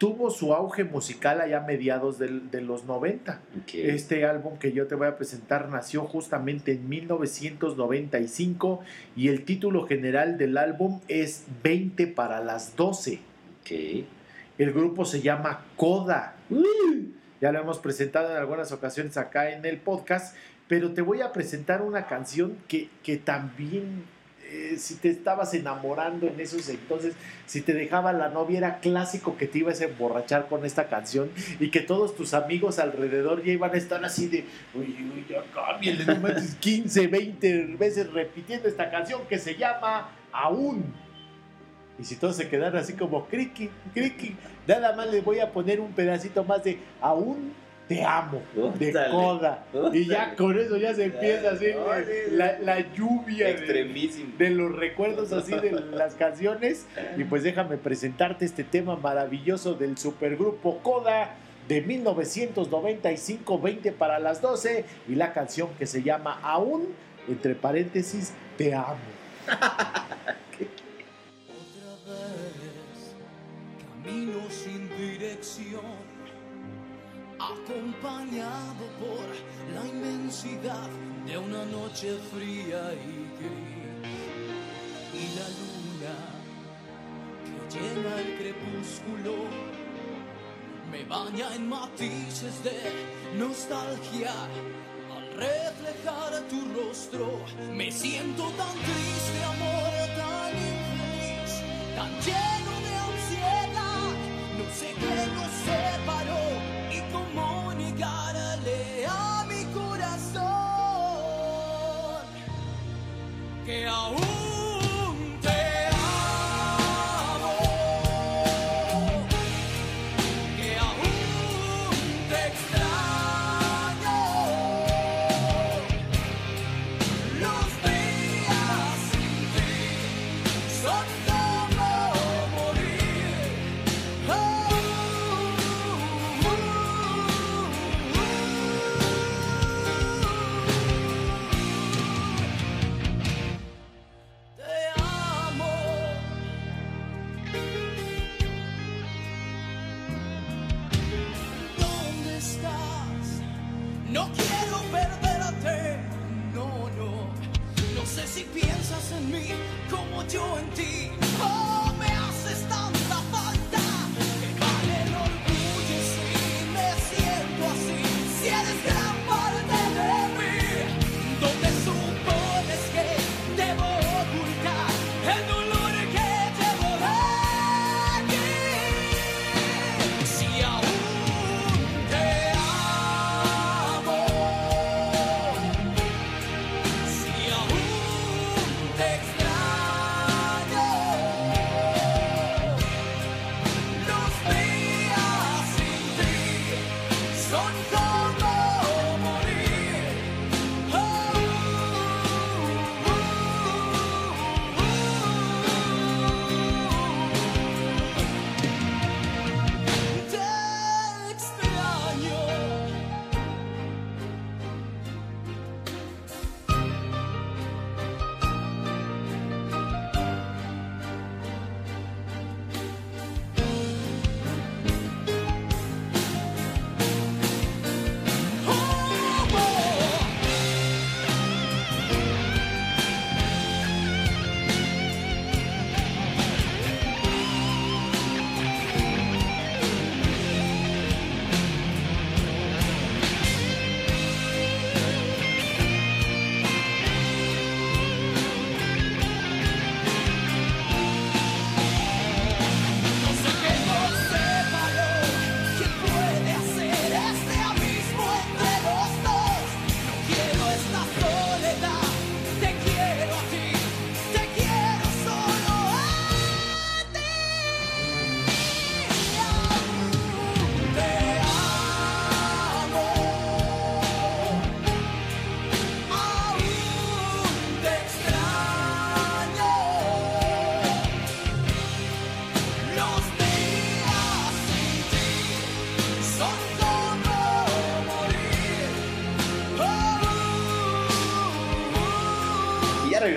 tuvo su auge musical allá a mediados del- de los 90. ok. Este álbum que yo te voy a presentar nació justamente en 1995 y el título general del álbum es 20 para las 12. Ok. El grupo se llama Coda. Ya lo hemos presentado en algunas ocasiones acá en el podcast, pero te voy a presentar una canción que, que también, eh, si te estabas enamorando en esos entonces, si te dejaba la novia, era clásico que te ibas a emborrachar con esta canción y que todos tus amigos alrededor ya iban a estar así de, uy, uy, ya cámbiale, no manches, 15, 20 veces repitiendo esta canción que se llama Aún. Y si todos se quedaron así como criqui, criqui, nada más les voy a poner un pedacito más de aún te amo, de Ótale, coda. Y ya con eso ya se empieza así la, la lluvia de, de los recuerdos así de las canciones. Y pues déjame presentarte este tema maravilloso del supergrupo Coda de 1995, 20 para las 12 y la canción que se llama Aún, entre paréntesis, te amo. Otra vez camino sin dirección, acompañado por la inmensidad de una noche fría y gris. Y la luna que llena el crepúsculo me baña en matices de nostalgia. Al reflejar tu rostro, me siento tan triste, amor, tan infeliz, tan lleno de ansiedad. No sé qué nos separó que aún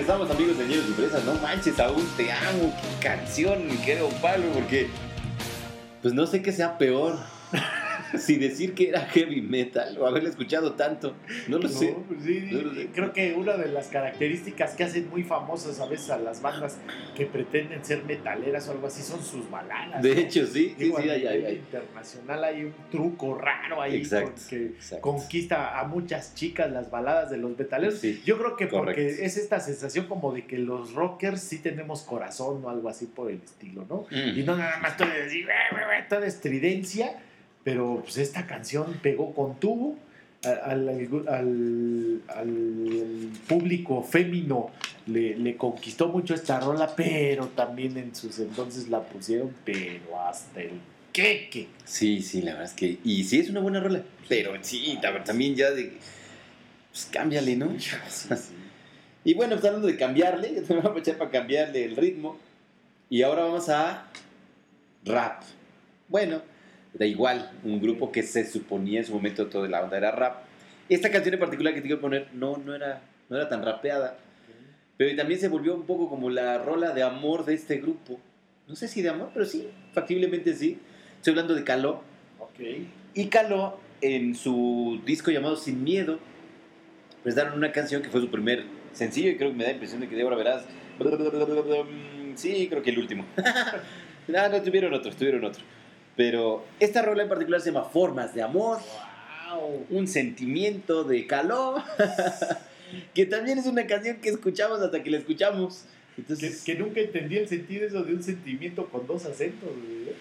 regresamos, amigos de Ñeros y Presas. No manches, aún te amo. Qué canción, mi querido Pablo, porque. Pues no sé qué sea peor. si decir que era heavy metal o haberle escuchado tanto. No lo sé. No, pues sí, No lo sé. creo que una de las características que hacen muy famosas a veces a las bandas que pretenden ser metaleras o algo así son sus baladas. De ¿no? hecho, sí, sí, Digo, sí, a hay, hay, internacional hay un truco raro ahí Exacto, que exacto. conquista a muchas chicas las baladas de los metaleros. Sí, Yo creo que correcto. porque es esta sensación como de que los rockers sí tenemos corazón o algo así por el estilo, ¿no? Mm. Y no nada más todo es decir, "Eh, eh, eh", toda estridencia, pero pues esta canción pegó con tubo al, al- público fémino le, le conquistó mucho esta rola, pero también en sus entonces la pusieron, pero hasta el queque. Sí, sí, la verdad es que. Y sí es una buena rola. Pero sí, la verdad, también ya de. Pues cámbiale, ¿no? Y bueno, pues hablando de cambiarle, voy a aprovechar para cambiarle el ritmo. Y ahora vamos a rap. Bueno, da igual, un grupo que se suponía en su momento toda la onda era rap. Esta canción en particular que te quiero poner no, no, era, no era tan rapeada, pero también se volvió un poco como la rola de amor de este grupo. No sé si de amor, pero sí, factiblemente sí. Estoy hablando de Caló. Ok. Y Caló, en su disco llamado Sin Miedo, prestaron una canción que fue su primer sencillo y creo que me da la impresión de que de ahora verás. Sí, creo que el último. no, no, tuvieron otro, tuvieron otro. Pero esta rola en particular se llama Formas de Amor, Wow. un sentimiento de Caló, que también es una canción que escuchamos hasta que la escuchamos. Que, Entonces, que nunca entendí el sentido eso de un sentimiento con dos acentos. güey.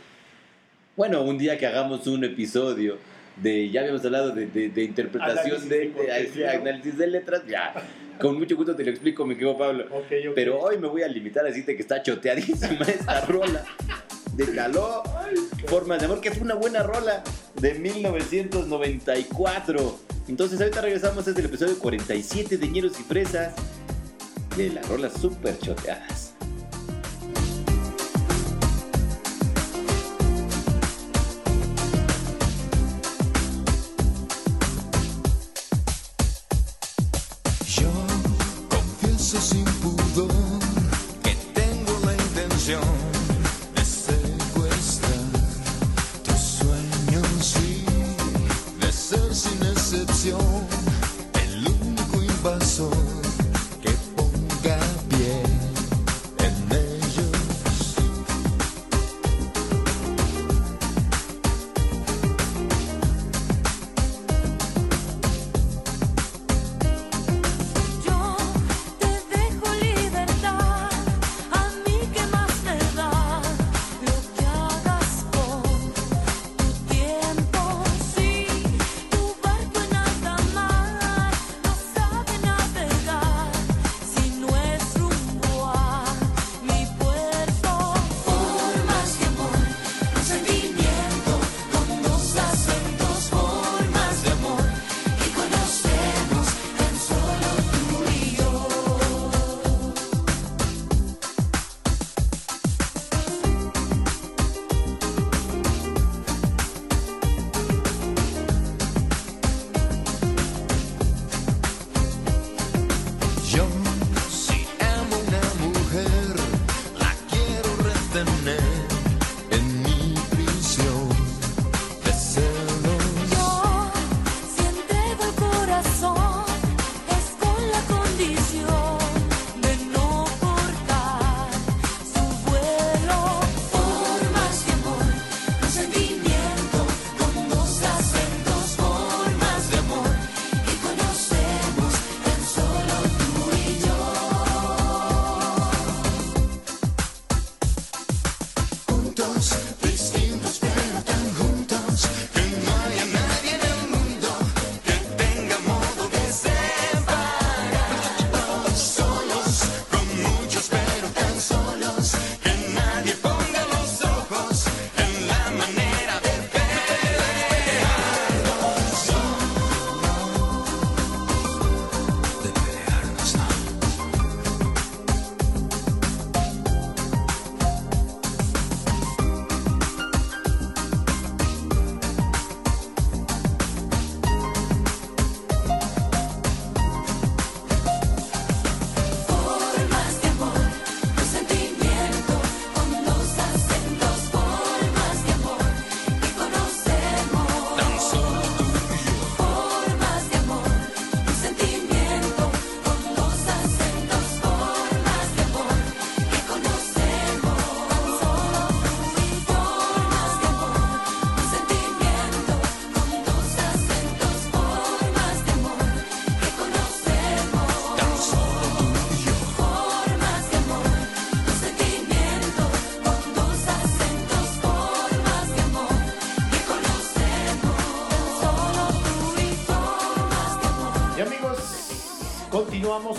Bueno, un día que hagamos un episodio de, ya habíamos hablado de, de- de interpretación Análisis de, de análisis de letras, ya Con mucho gusto te lo explico, me quedo Pablo. Ok, ok. Pero hoy me voy a limitar a decirte que está choteadísima esta rola de calor. Formas de amor, que es una buena rola de 1994. Entonces ahorita regresamos desde el episodio 47 de Ñeros y Fresas de las rolas super choteadas.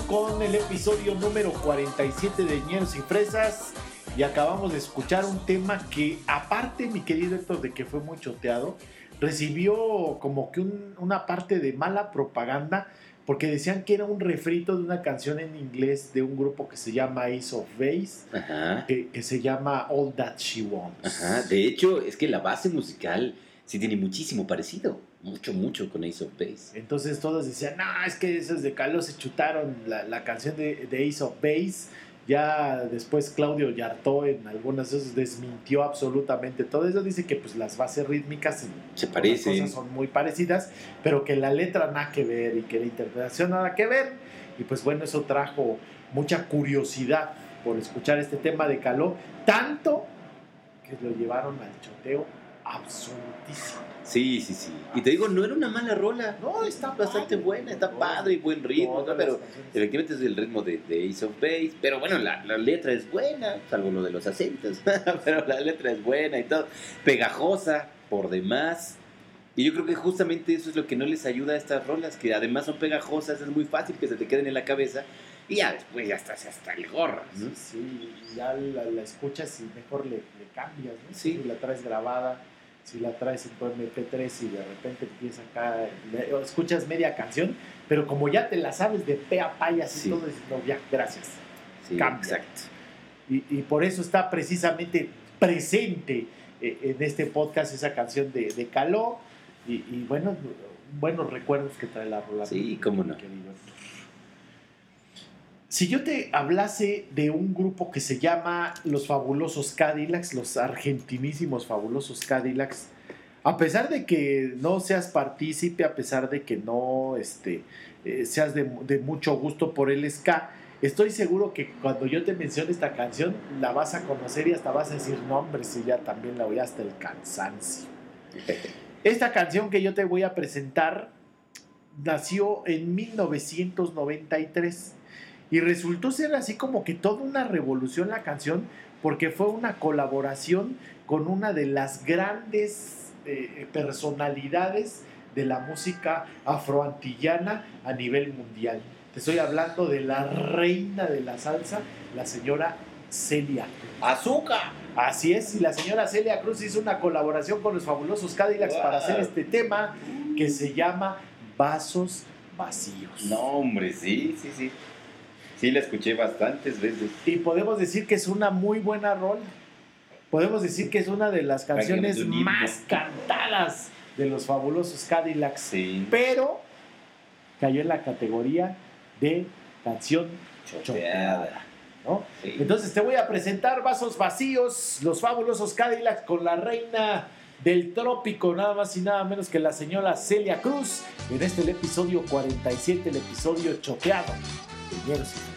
Con el episodio número 47 de Ñeros y Fresas. Y acabamos de escuchar un tema que, aparte, mi querido Héctor, de que fue muy choteado, recibió como que un- una parte de mala propaganda porque decían que era un refrito de una canción en inglés de un grupo que se llama Ace of Base, Ajá. que, que se llama All That She Wants. Ajá. De hecho, es que la base musical sí tiene muchísimo parecido. Mucho, mucho con Ace of Base. Entonces todos decían, no, es que esos de Caló se chutaron la, la canción de, de Ace of Base. Ya después Claudio Yartó en algunas de esos desmintió absolutamente todo eso. Dice que pues las bases rítmicas Se parecen. cosas son muy parecidas, pero que la letra nada que ver y que la interpretación nada que ver. Y pues bueno, eso trajo mucha curiosidad por escuchar este tema de Caló, tanto que lo llevaron al choteo absolutísimo. Sí, sí, sí. Y te digo, no era una mala rola. No, está bastante buena, está padre y buen ritmo, pero efectivamente es el ritmo de, de Ace of Base. Pero bueno, la, la letra es buena, salvo lo de los acentos. pero la letra es buena y todo. Pegajosa, por demás. Y yo creo que justamente eso es lo que no les ayuda a estas rolas, que además son pegajosas, es muy fácil que se te queden en la cabeza y ya después ya estás hasta el gorro. ¿no? Sí, ya la, la escuchas y mejor le, le cambias, ¿no? Sí. Si la traes grabada, si la traes en tu MP3 y de repente empieza acá, escuchas media canción, pero como ya te la sabes de pe a pa y así Sí. todo, dices, no, ya, gracias. Sí, Cambia. exacto. Y, y por eso está precisamente presente eh, en este podcast esa canción de, de Caló y, y bueno, buenos recuerdos que trae la rola. Sí, cómo no. querido. Si yo te hablase de un grupo que se llama Los Fabulosos Cadillacs, los argentinísimos Fabulosos Cadillacs, a pesar de que no seas partícipe, a pesar de que no este, eh, seas de, de mucho gusto por el ska, estoy seguro que cuando yo te mencione esta canción la vas a conocer y hasta vas a decir nombres y ya también la voy hasta el cansancio. Esta canción que yo te voy a presentar nació en 1993 y resultó ser así como que toda una revolución la canción porque fue una colaboración con una de las grandes eh, personalidades de la música afroantillana a nivel mundial. Te estoy hablando de la reina de la salsa, la señora Celia Cruz. ¡Azúcar! Así es, y la señora Celia Cruz hizo una colaboración con los fabulosos Cadillacs Wow. para hacer este tema que se llama Vasos Vacíos. No, hombre, sí, sí, sí. Sí, la escuché bastantes veces. Y podemos decir que es una muy buena rola. Podemos decir que es una de las canciones de más cantadas de los fabulosos Cadillacs. Sí. Pero cayó en la categoría de canción choteada. ¿no? Sí. Entonces te voy a presentar Vasos Vacíos, los fabulosos Cadillacs con la reina del trópico, nada más y nada menos que la señora Celia Cruz, en este el episodio 47, el episodio choqueado de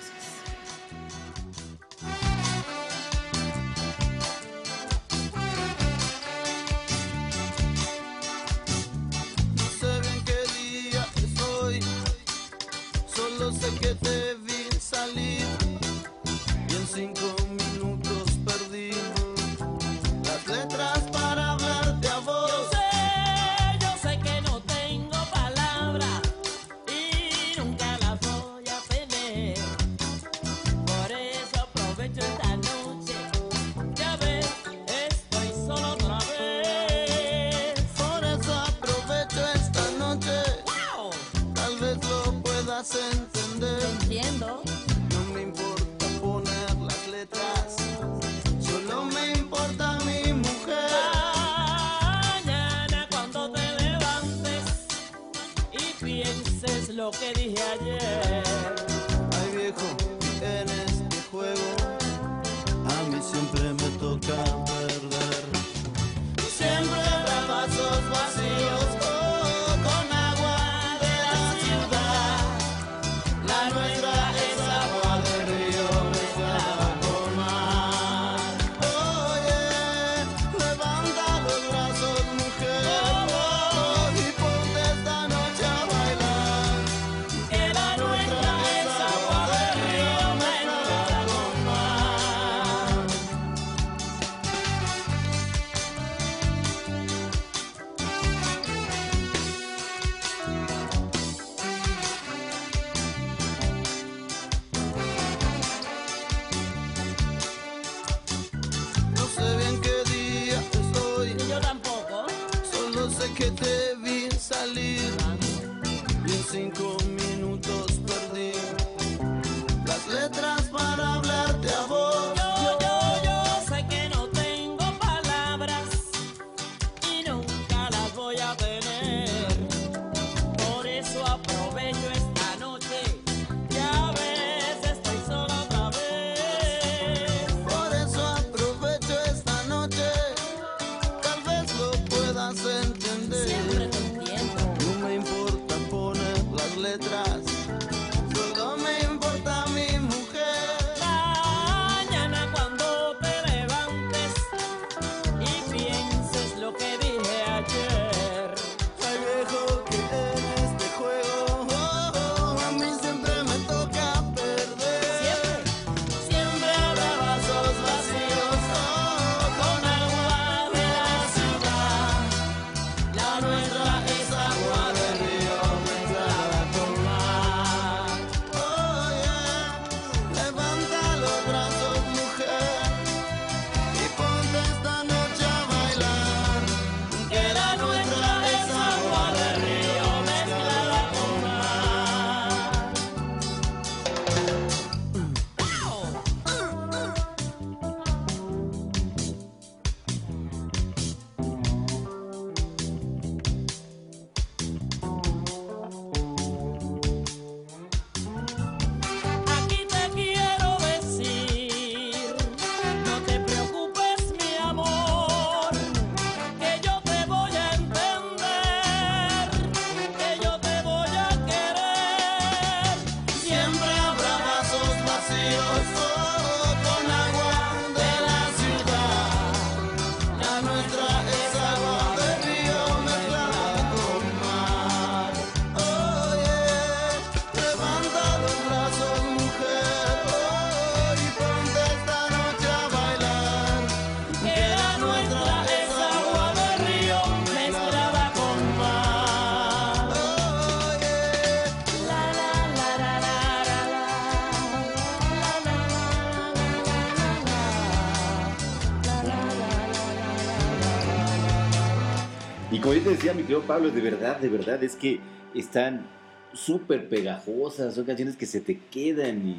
decía, mi querido Pablo, de verdad, de verdad, es que están súper pegajosas, son canciones que se te quedan y,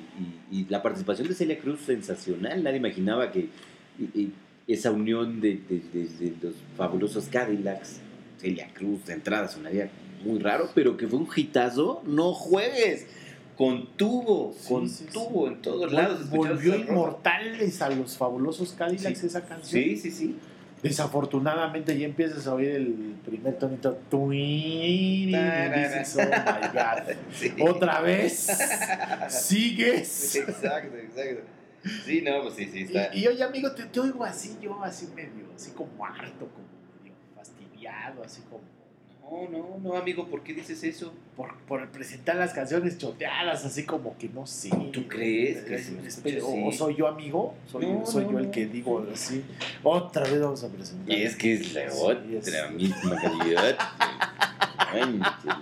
y- y la participación de Celia Cruz sensacional, nadie imaginaba que y- esa unión de, de- de- de los fabulosos Cadillacs, Celia Cruz de entrada sonaría muy raro, pero que fue un hitazo, no juegues, contuvo, Sí, contuvo sí, sí. en todos lados. Volvió inmortales a los fabulosos Cadillacs esa canción. Sí, sí, sí. Desafortunadamente ya empiezas a oír el primer tonito. tuin, y dices, oh my God. Sí. Otra vez. Sigues. Exacto, exacto. Sí, no, pues sí, sí, está. Y, y oye, amigo, te, te oigo así, yo así medio, así como harto, como medio fastidiado, así como No, no, no, amigo, ¿por qué dices eso? por, por presentar las canciones choteadas, así como que no sé. ¿Tú crees que o, soy yo amigo, soy, No, soy no, yo el que digo así. Otra vez vamos a presentar. Y es que es la otra misma calidad.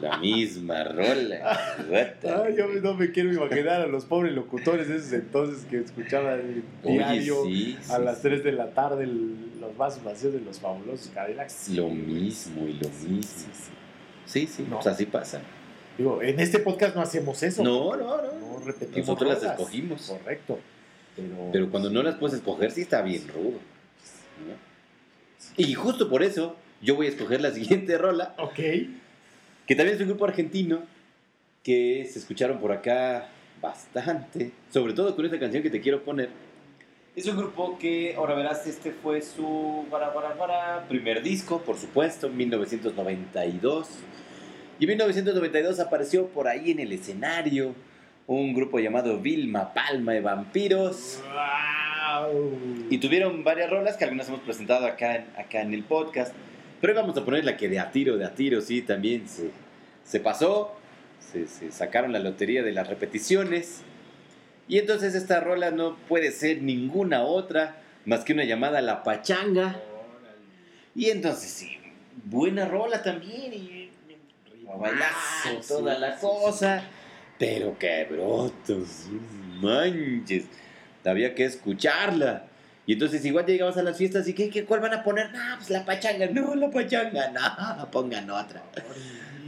La misma rola. Ay, yo no me quiero imaginar a los pobres locutores de esos entonces que escuchaban Oye, diario sí, a las sí. 3 de la tarde el- los vasos vacíos de los fabulosos Cadillacs. Lo mismo y lo mismo. Sí, sí. No. pues así pasa. Digo, en este podcast no hacemos eso. No, no, no. No repetimos. Nosotros las escogimos. Correcto. Pero, Pero cuando no las puedes escoger, sí está bien rudo. ¿no? Y justo por eso, yo voy a escoger la siguiente rola, Ok. Que también es un grupo argentino que se escucharon por acá bastante, sobre todo con esta canción que te quiero poner. Es un grupo que, ahora verás, este fue su para, para, para, primer disco, por supuesto, en 1992. Y en 1992 apareció por ahí en el escenario un grupo llamado Vilma Palma de Vampiros. ¡Wow! Y tuvieron varias rolas que algunas hemos presentado acá acá en el podcast. Pero hoy vamos a poner la que de a tiro, de a tiro, sí, también se, se pasó. Se, se sacaron la lotería de las repeticiones. Y entonces esta rola no puede ser ninguna otra más que una llamada La Pachanga. Y entonces sí, buena rola también. Y bailazo, sí, toda la sí, sí. cosa. Pero qué brotos, manches. Había que escucharla. Y entonces igual llegabas a las fiestas y ¿qué, qué, cuál van a poner? No, pues la pachanga. No, la pachanga. No, pongan otra.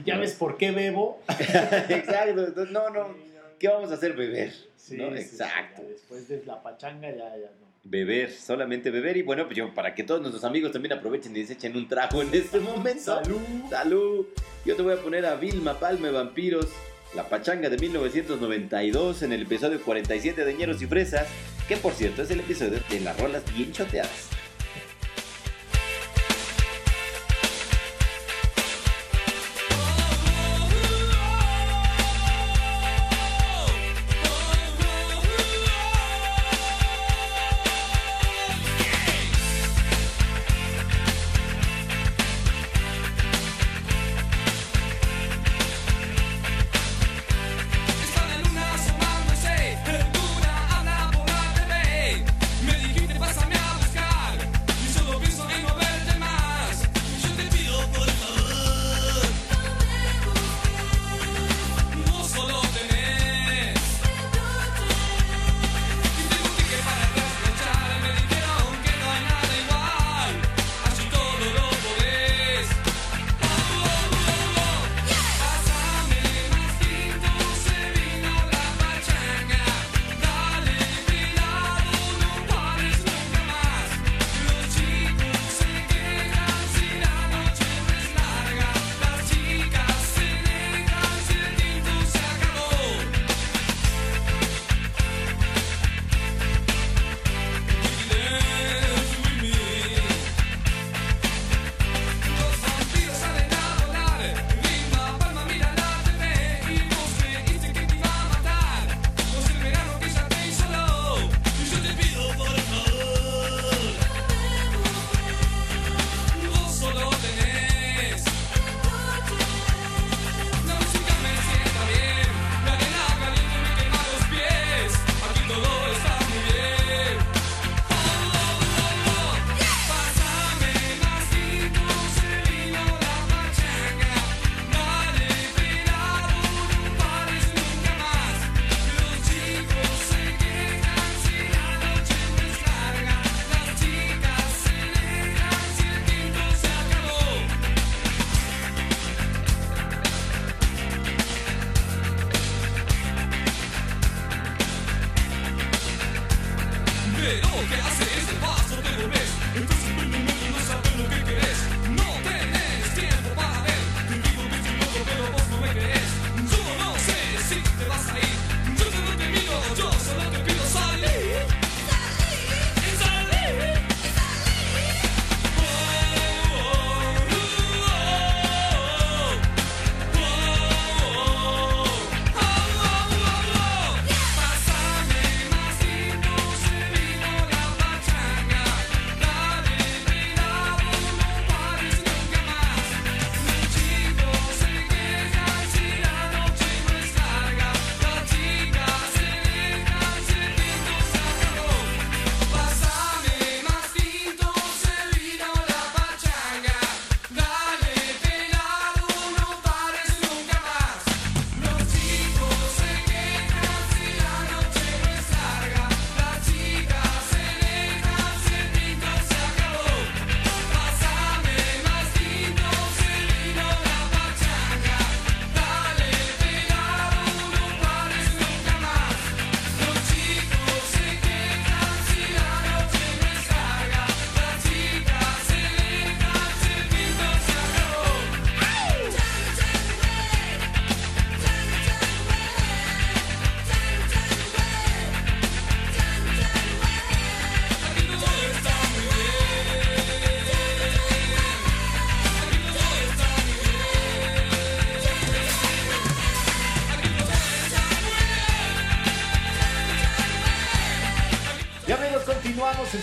Y ya ves por qué bebo. Exacto. Entonces, no, no. ¿Qué vamos a hacer? Beber. Sí, ¿no? sí, sí, Exacto. ya después de la pachanga ya, ya no. Beber, solamente beber. Y bueno, pues yo, para que todos nuestros amigos también aprovechen y se echen un trago en este momento. Salud. Salud. Yo te voy a poner a Vilma Palme Vampiros, la pachanga de 1992 en el episodio 47 de Ñeros y Fresas, que por cierto es el episodio de las rolas bien choteadas.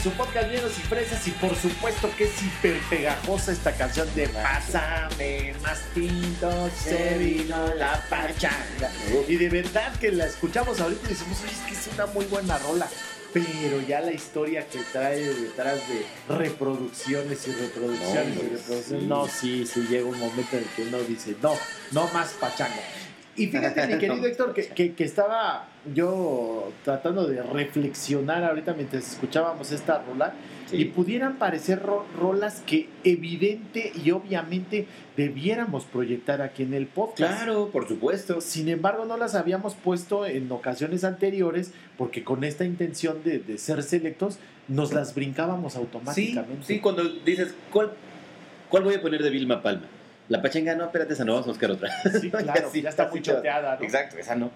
Su podcast Llenos y Fresas y por supuesto que es hiper pegajosa esta canción de Pásame más tinto, se vino la pachanga. Y de verdad que la escuchamos ahorita y decimos, oye, es que es una muy buena rola. Pero ya la historia que trae detrás de reproducciones y reproducciones No, y reproducciones, sí. no, sí, sí, llega un momento en el que uno dice, no, no más pachanga. Y fíjate, mi querido Héctor, que, que- que estaba yo tratando de reflexionar ahorita mientras escuchábamos esta rola Sí. y pudieran parecer ro- rolas que evidente y obviamente debiéramos proyectar aquí en el podcast. Claro, por supuesto. Sin embargo, no las habíamos puesto en ocasiones anteriores porque con esta intención de, de ser selectos nos las brincábamos automáticamente. sí, cuando dices, ¿cuál, ¿cuál voy a poner de Vilma Palma? La pachanga, no, espérate, esa no, vamos a buscar otra. Sí, claro, Sí, ya está muy choteada, ¿no? Exacto, esa no.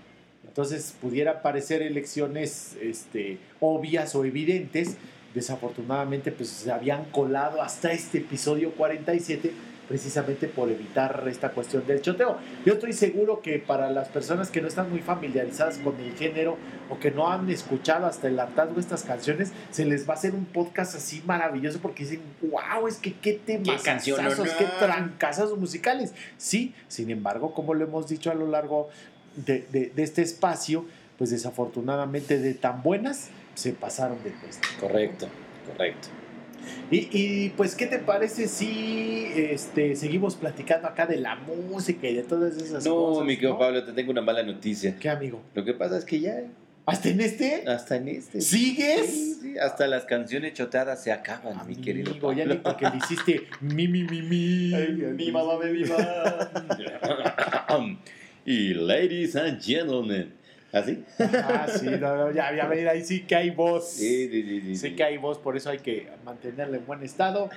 Entonces pudiera parecer elecciones este, obvias o evidentes. Desafortunadamente, pues se habían colado hasta este episodio 47 precisamente por evitar esta cuestión del choteo. Yo estoy seguro que para las personas que no están muy familiarizadas con el género o que no han escuchado hasta el hartazgo estas canciones, se les va a hacer un podcast así maravilloso porque dicen, wow, es que qué temas, canciononón". qué trancazos musicales. Sí, sin embargo, como lo hemos dicho a lo largo de, de- de este espacio, pues desafortunadamente de tan buenas se pasaron de puesto. Correcto, correcto. Y, y, pues, ¿qué te parece si este, seguimos platicando acá de la música y de todas esas No, cosas? mi querido ¿no? Pablo, te tengo una mala noticia. ¿Qué, amigo? Lo que pasa es que ya, ¿Hasta en este? hasta en este. ¿Sigues? Sí, sí, hasta las canciones chotadas se acaban, mi querido Amigo, ya ni Pablo. porque le hiciste mi, mi, mi, mi. mi mamá me viva. y ladies and gentlemen. ¿Así? Ah, sí, no, no, ya, ya, mira, ahí sí que hay voz. Sí, sí, sí, sí, Sí que hay voz, por eso hay que mantenerla en buen estado.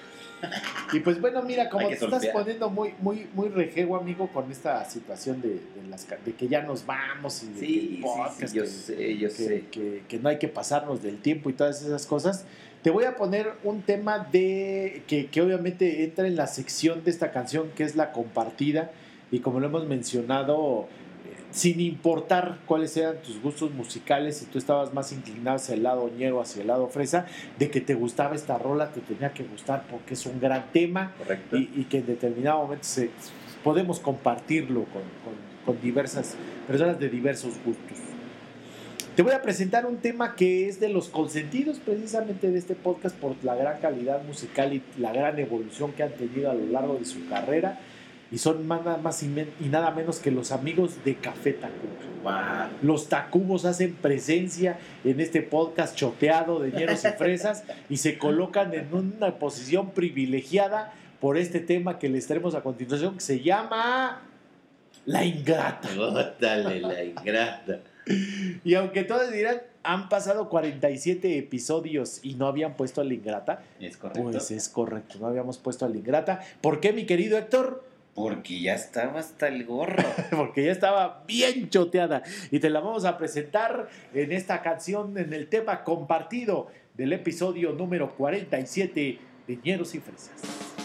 Y pues bueno, mira, como te estás poniendo muy, muy, muy rejego, amigo, con esta situación de, de las, de que ya nos vamos y de que Sí, el sí, podcast, sí, yo que- sé, yo que, sé. que- que no hay que pasarnos del tiempo y todas esas cosas. Te voy a poner un tema de que, que obviamente entra en la sección de esta canción que es la compartida y como lo hemos mencionado, eh, sin importar cuáles eran tus gustos musicales, si tú estabas más inclinado hacia el lado ñero, hacia el lado fresa, de que te gustaba esta rola, te tenía que gustar porque es un gran tema y, y que en determinado momento se- podemos compartirlo con, con- con diversas personas de diversos gustos. Te voy a presentar un tema que es de los consentidos precisamente de este podcast por la gran calidad musical y la gran evolución que han tenido a lo largo de su carrera y son nada más y, nada menos que los amigos de Café Tacuba. Wow. Los Tacubos hacen presencia en este podcast choteado de hierros y fresas y se colocan en una posición privilegiada por este tema que les traemos a continuación que se llama La Ingrata. Dale, La Ingrata. y aunque todos dirán, han pasado 47 episodios y no habían puesto a La Ingrata. Es correcto. Pues es correcto, no habíamos puesto a La Ingrata. ¿Por qué, mi querido Héctor? Porque ya estaba hasta el gorro. Porque ya estaba bien choteada. Y te la vamos a presentar en esta canción, en el tema compartido del episodio número 47 de Ñeros y Fresas.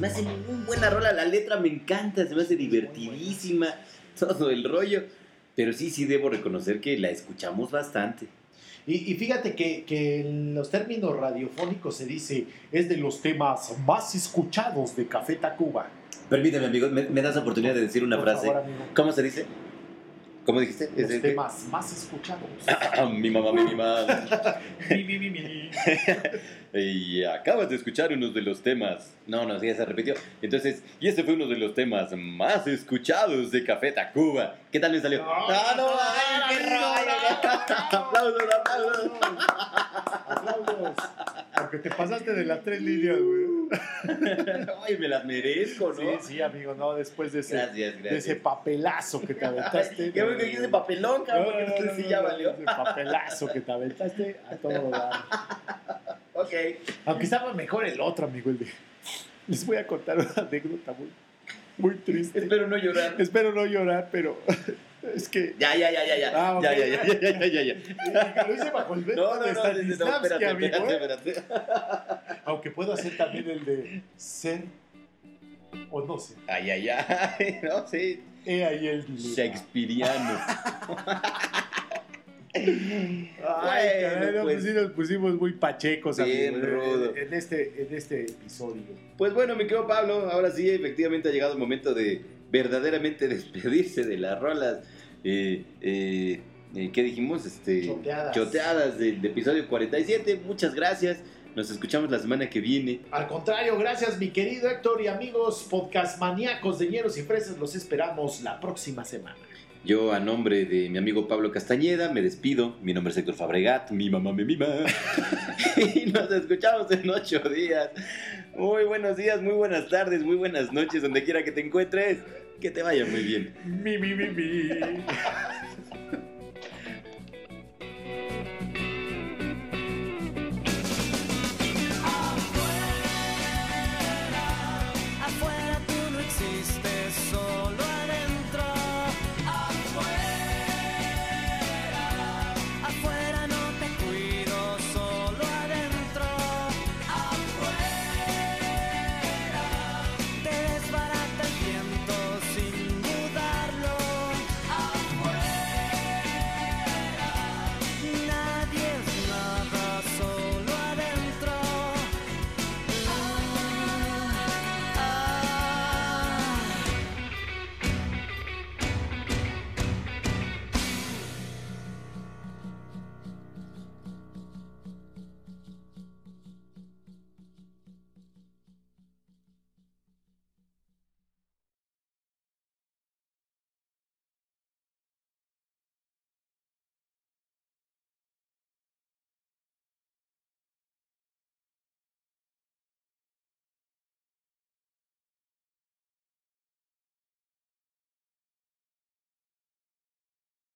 me hace muy buena rola, la letra me encanta, se me hace divertidísima, todo el rollo. Pero sí, sí debo reconocer que la escuchamos bastante. Y, fíjate que, que, en los términos radiofónicos se dice, es de los temas más escuchados de Café Tacuba. Permíteme, amigo, ¿me, me das oportunidad de decir una frase? ¿Cómo se dice? ¿Cómo dijiste? Los ¿Es temas más escuchados. mi mamá, mi mamá. mi, mi, mi, mi y acabas de escuchar uno de los temas. No, no, ya se repitió. Entonces, y este fue uno de los temas más escuchados de Café Tacuba. ¿Qué tal me salió? ¡No, no, ah, no! ¡Ay, qué ¡Aplausos, aplausos! ¡Aplausos! Porque te pasaste de las tres líneas, güey. Ay, me las merezco, ¿no? Sí, sí, amigo, no, después de ese, papelazo que te aventaste. Qué bueno que hice papelón, cabrón, no, no, este no, sí ya valió. Ese papelazo que te aventaste a todo dar ok. Aunque estaba mejor el otro, amigo. El de... Les voy a contar una anécdota muy, muy triste. Espero no llorar. Espero no llorar, pero es que. Ya, ya, ya, ya, ya. Ah, okay. ya, ya, ya, ya, ya, ya, ya. Lo hice bajo el veto no, no, no, Stanislavski, no, espérate, amigo. ¿eh? Espérate, espérate. Aunque puedo hacer también el de ser o no sé. Ay, ay, ay. No, sí. He ahí el. Shakespeareano. Ay, Bueno, caray, no, pues. pues sí nos pusimos muy pachecos Bien amigo, en- este, en este episodio. Pues bueno, mi querido Pablo, ahora sí, efectivamente ha llegado el momento de verdaderamente despedirse de las rolas. Eh, eh, eh, ¿Qué dijimos? Este, Choteadas. choteadas del del episodio 47. Muchas gracias. Nos escuchamos la semana que viene. Al contrario, gracias mi querido Héctor y amigos podcast maníacos de hieros y fresas. Los esperamos la próxima semana. Yo, a nombre de mi amigo Pablo Castañeda, me despido. Mi nombre es Héctor Fabregat, mi mamá me mima. y nos escuchamos en ocho días. Muy buenos días, muy buenas tardes, muy buenas noches, donde quiera que te encuentres. Que te vaya muy bien. Mi, mi, mi, mi.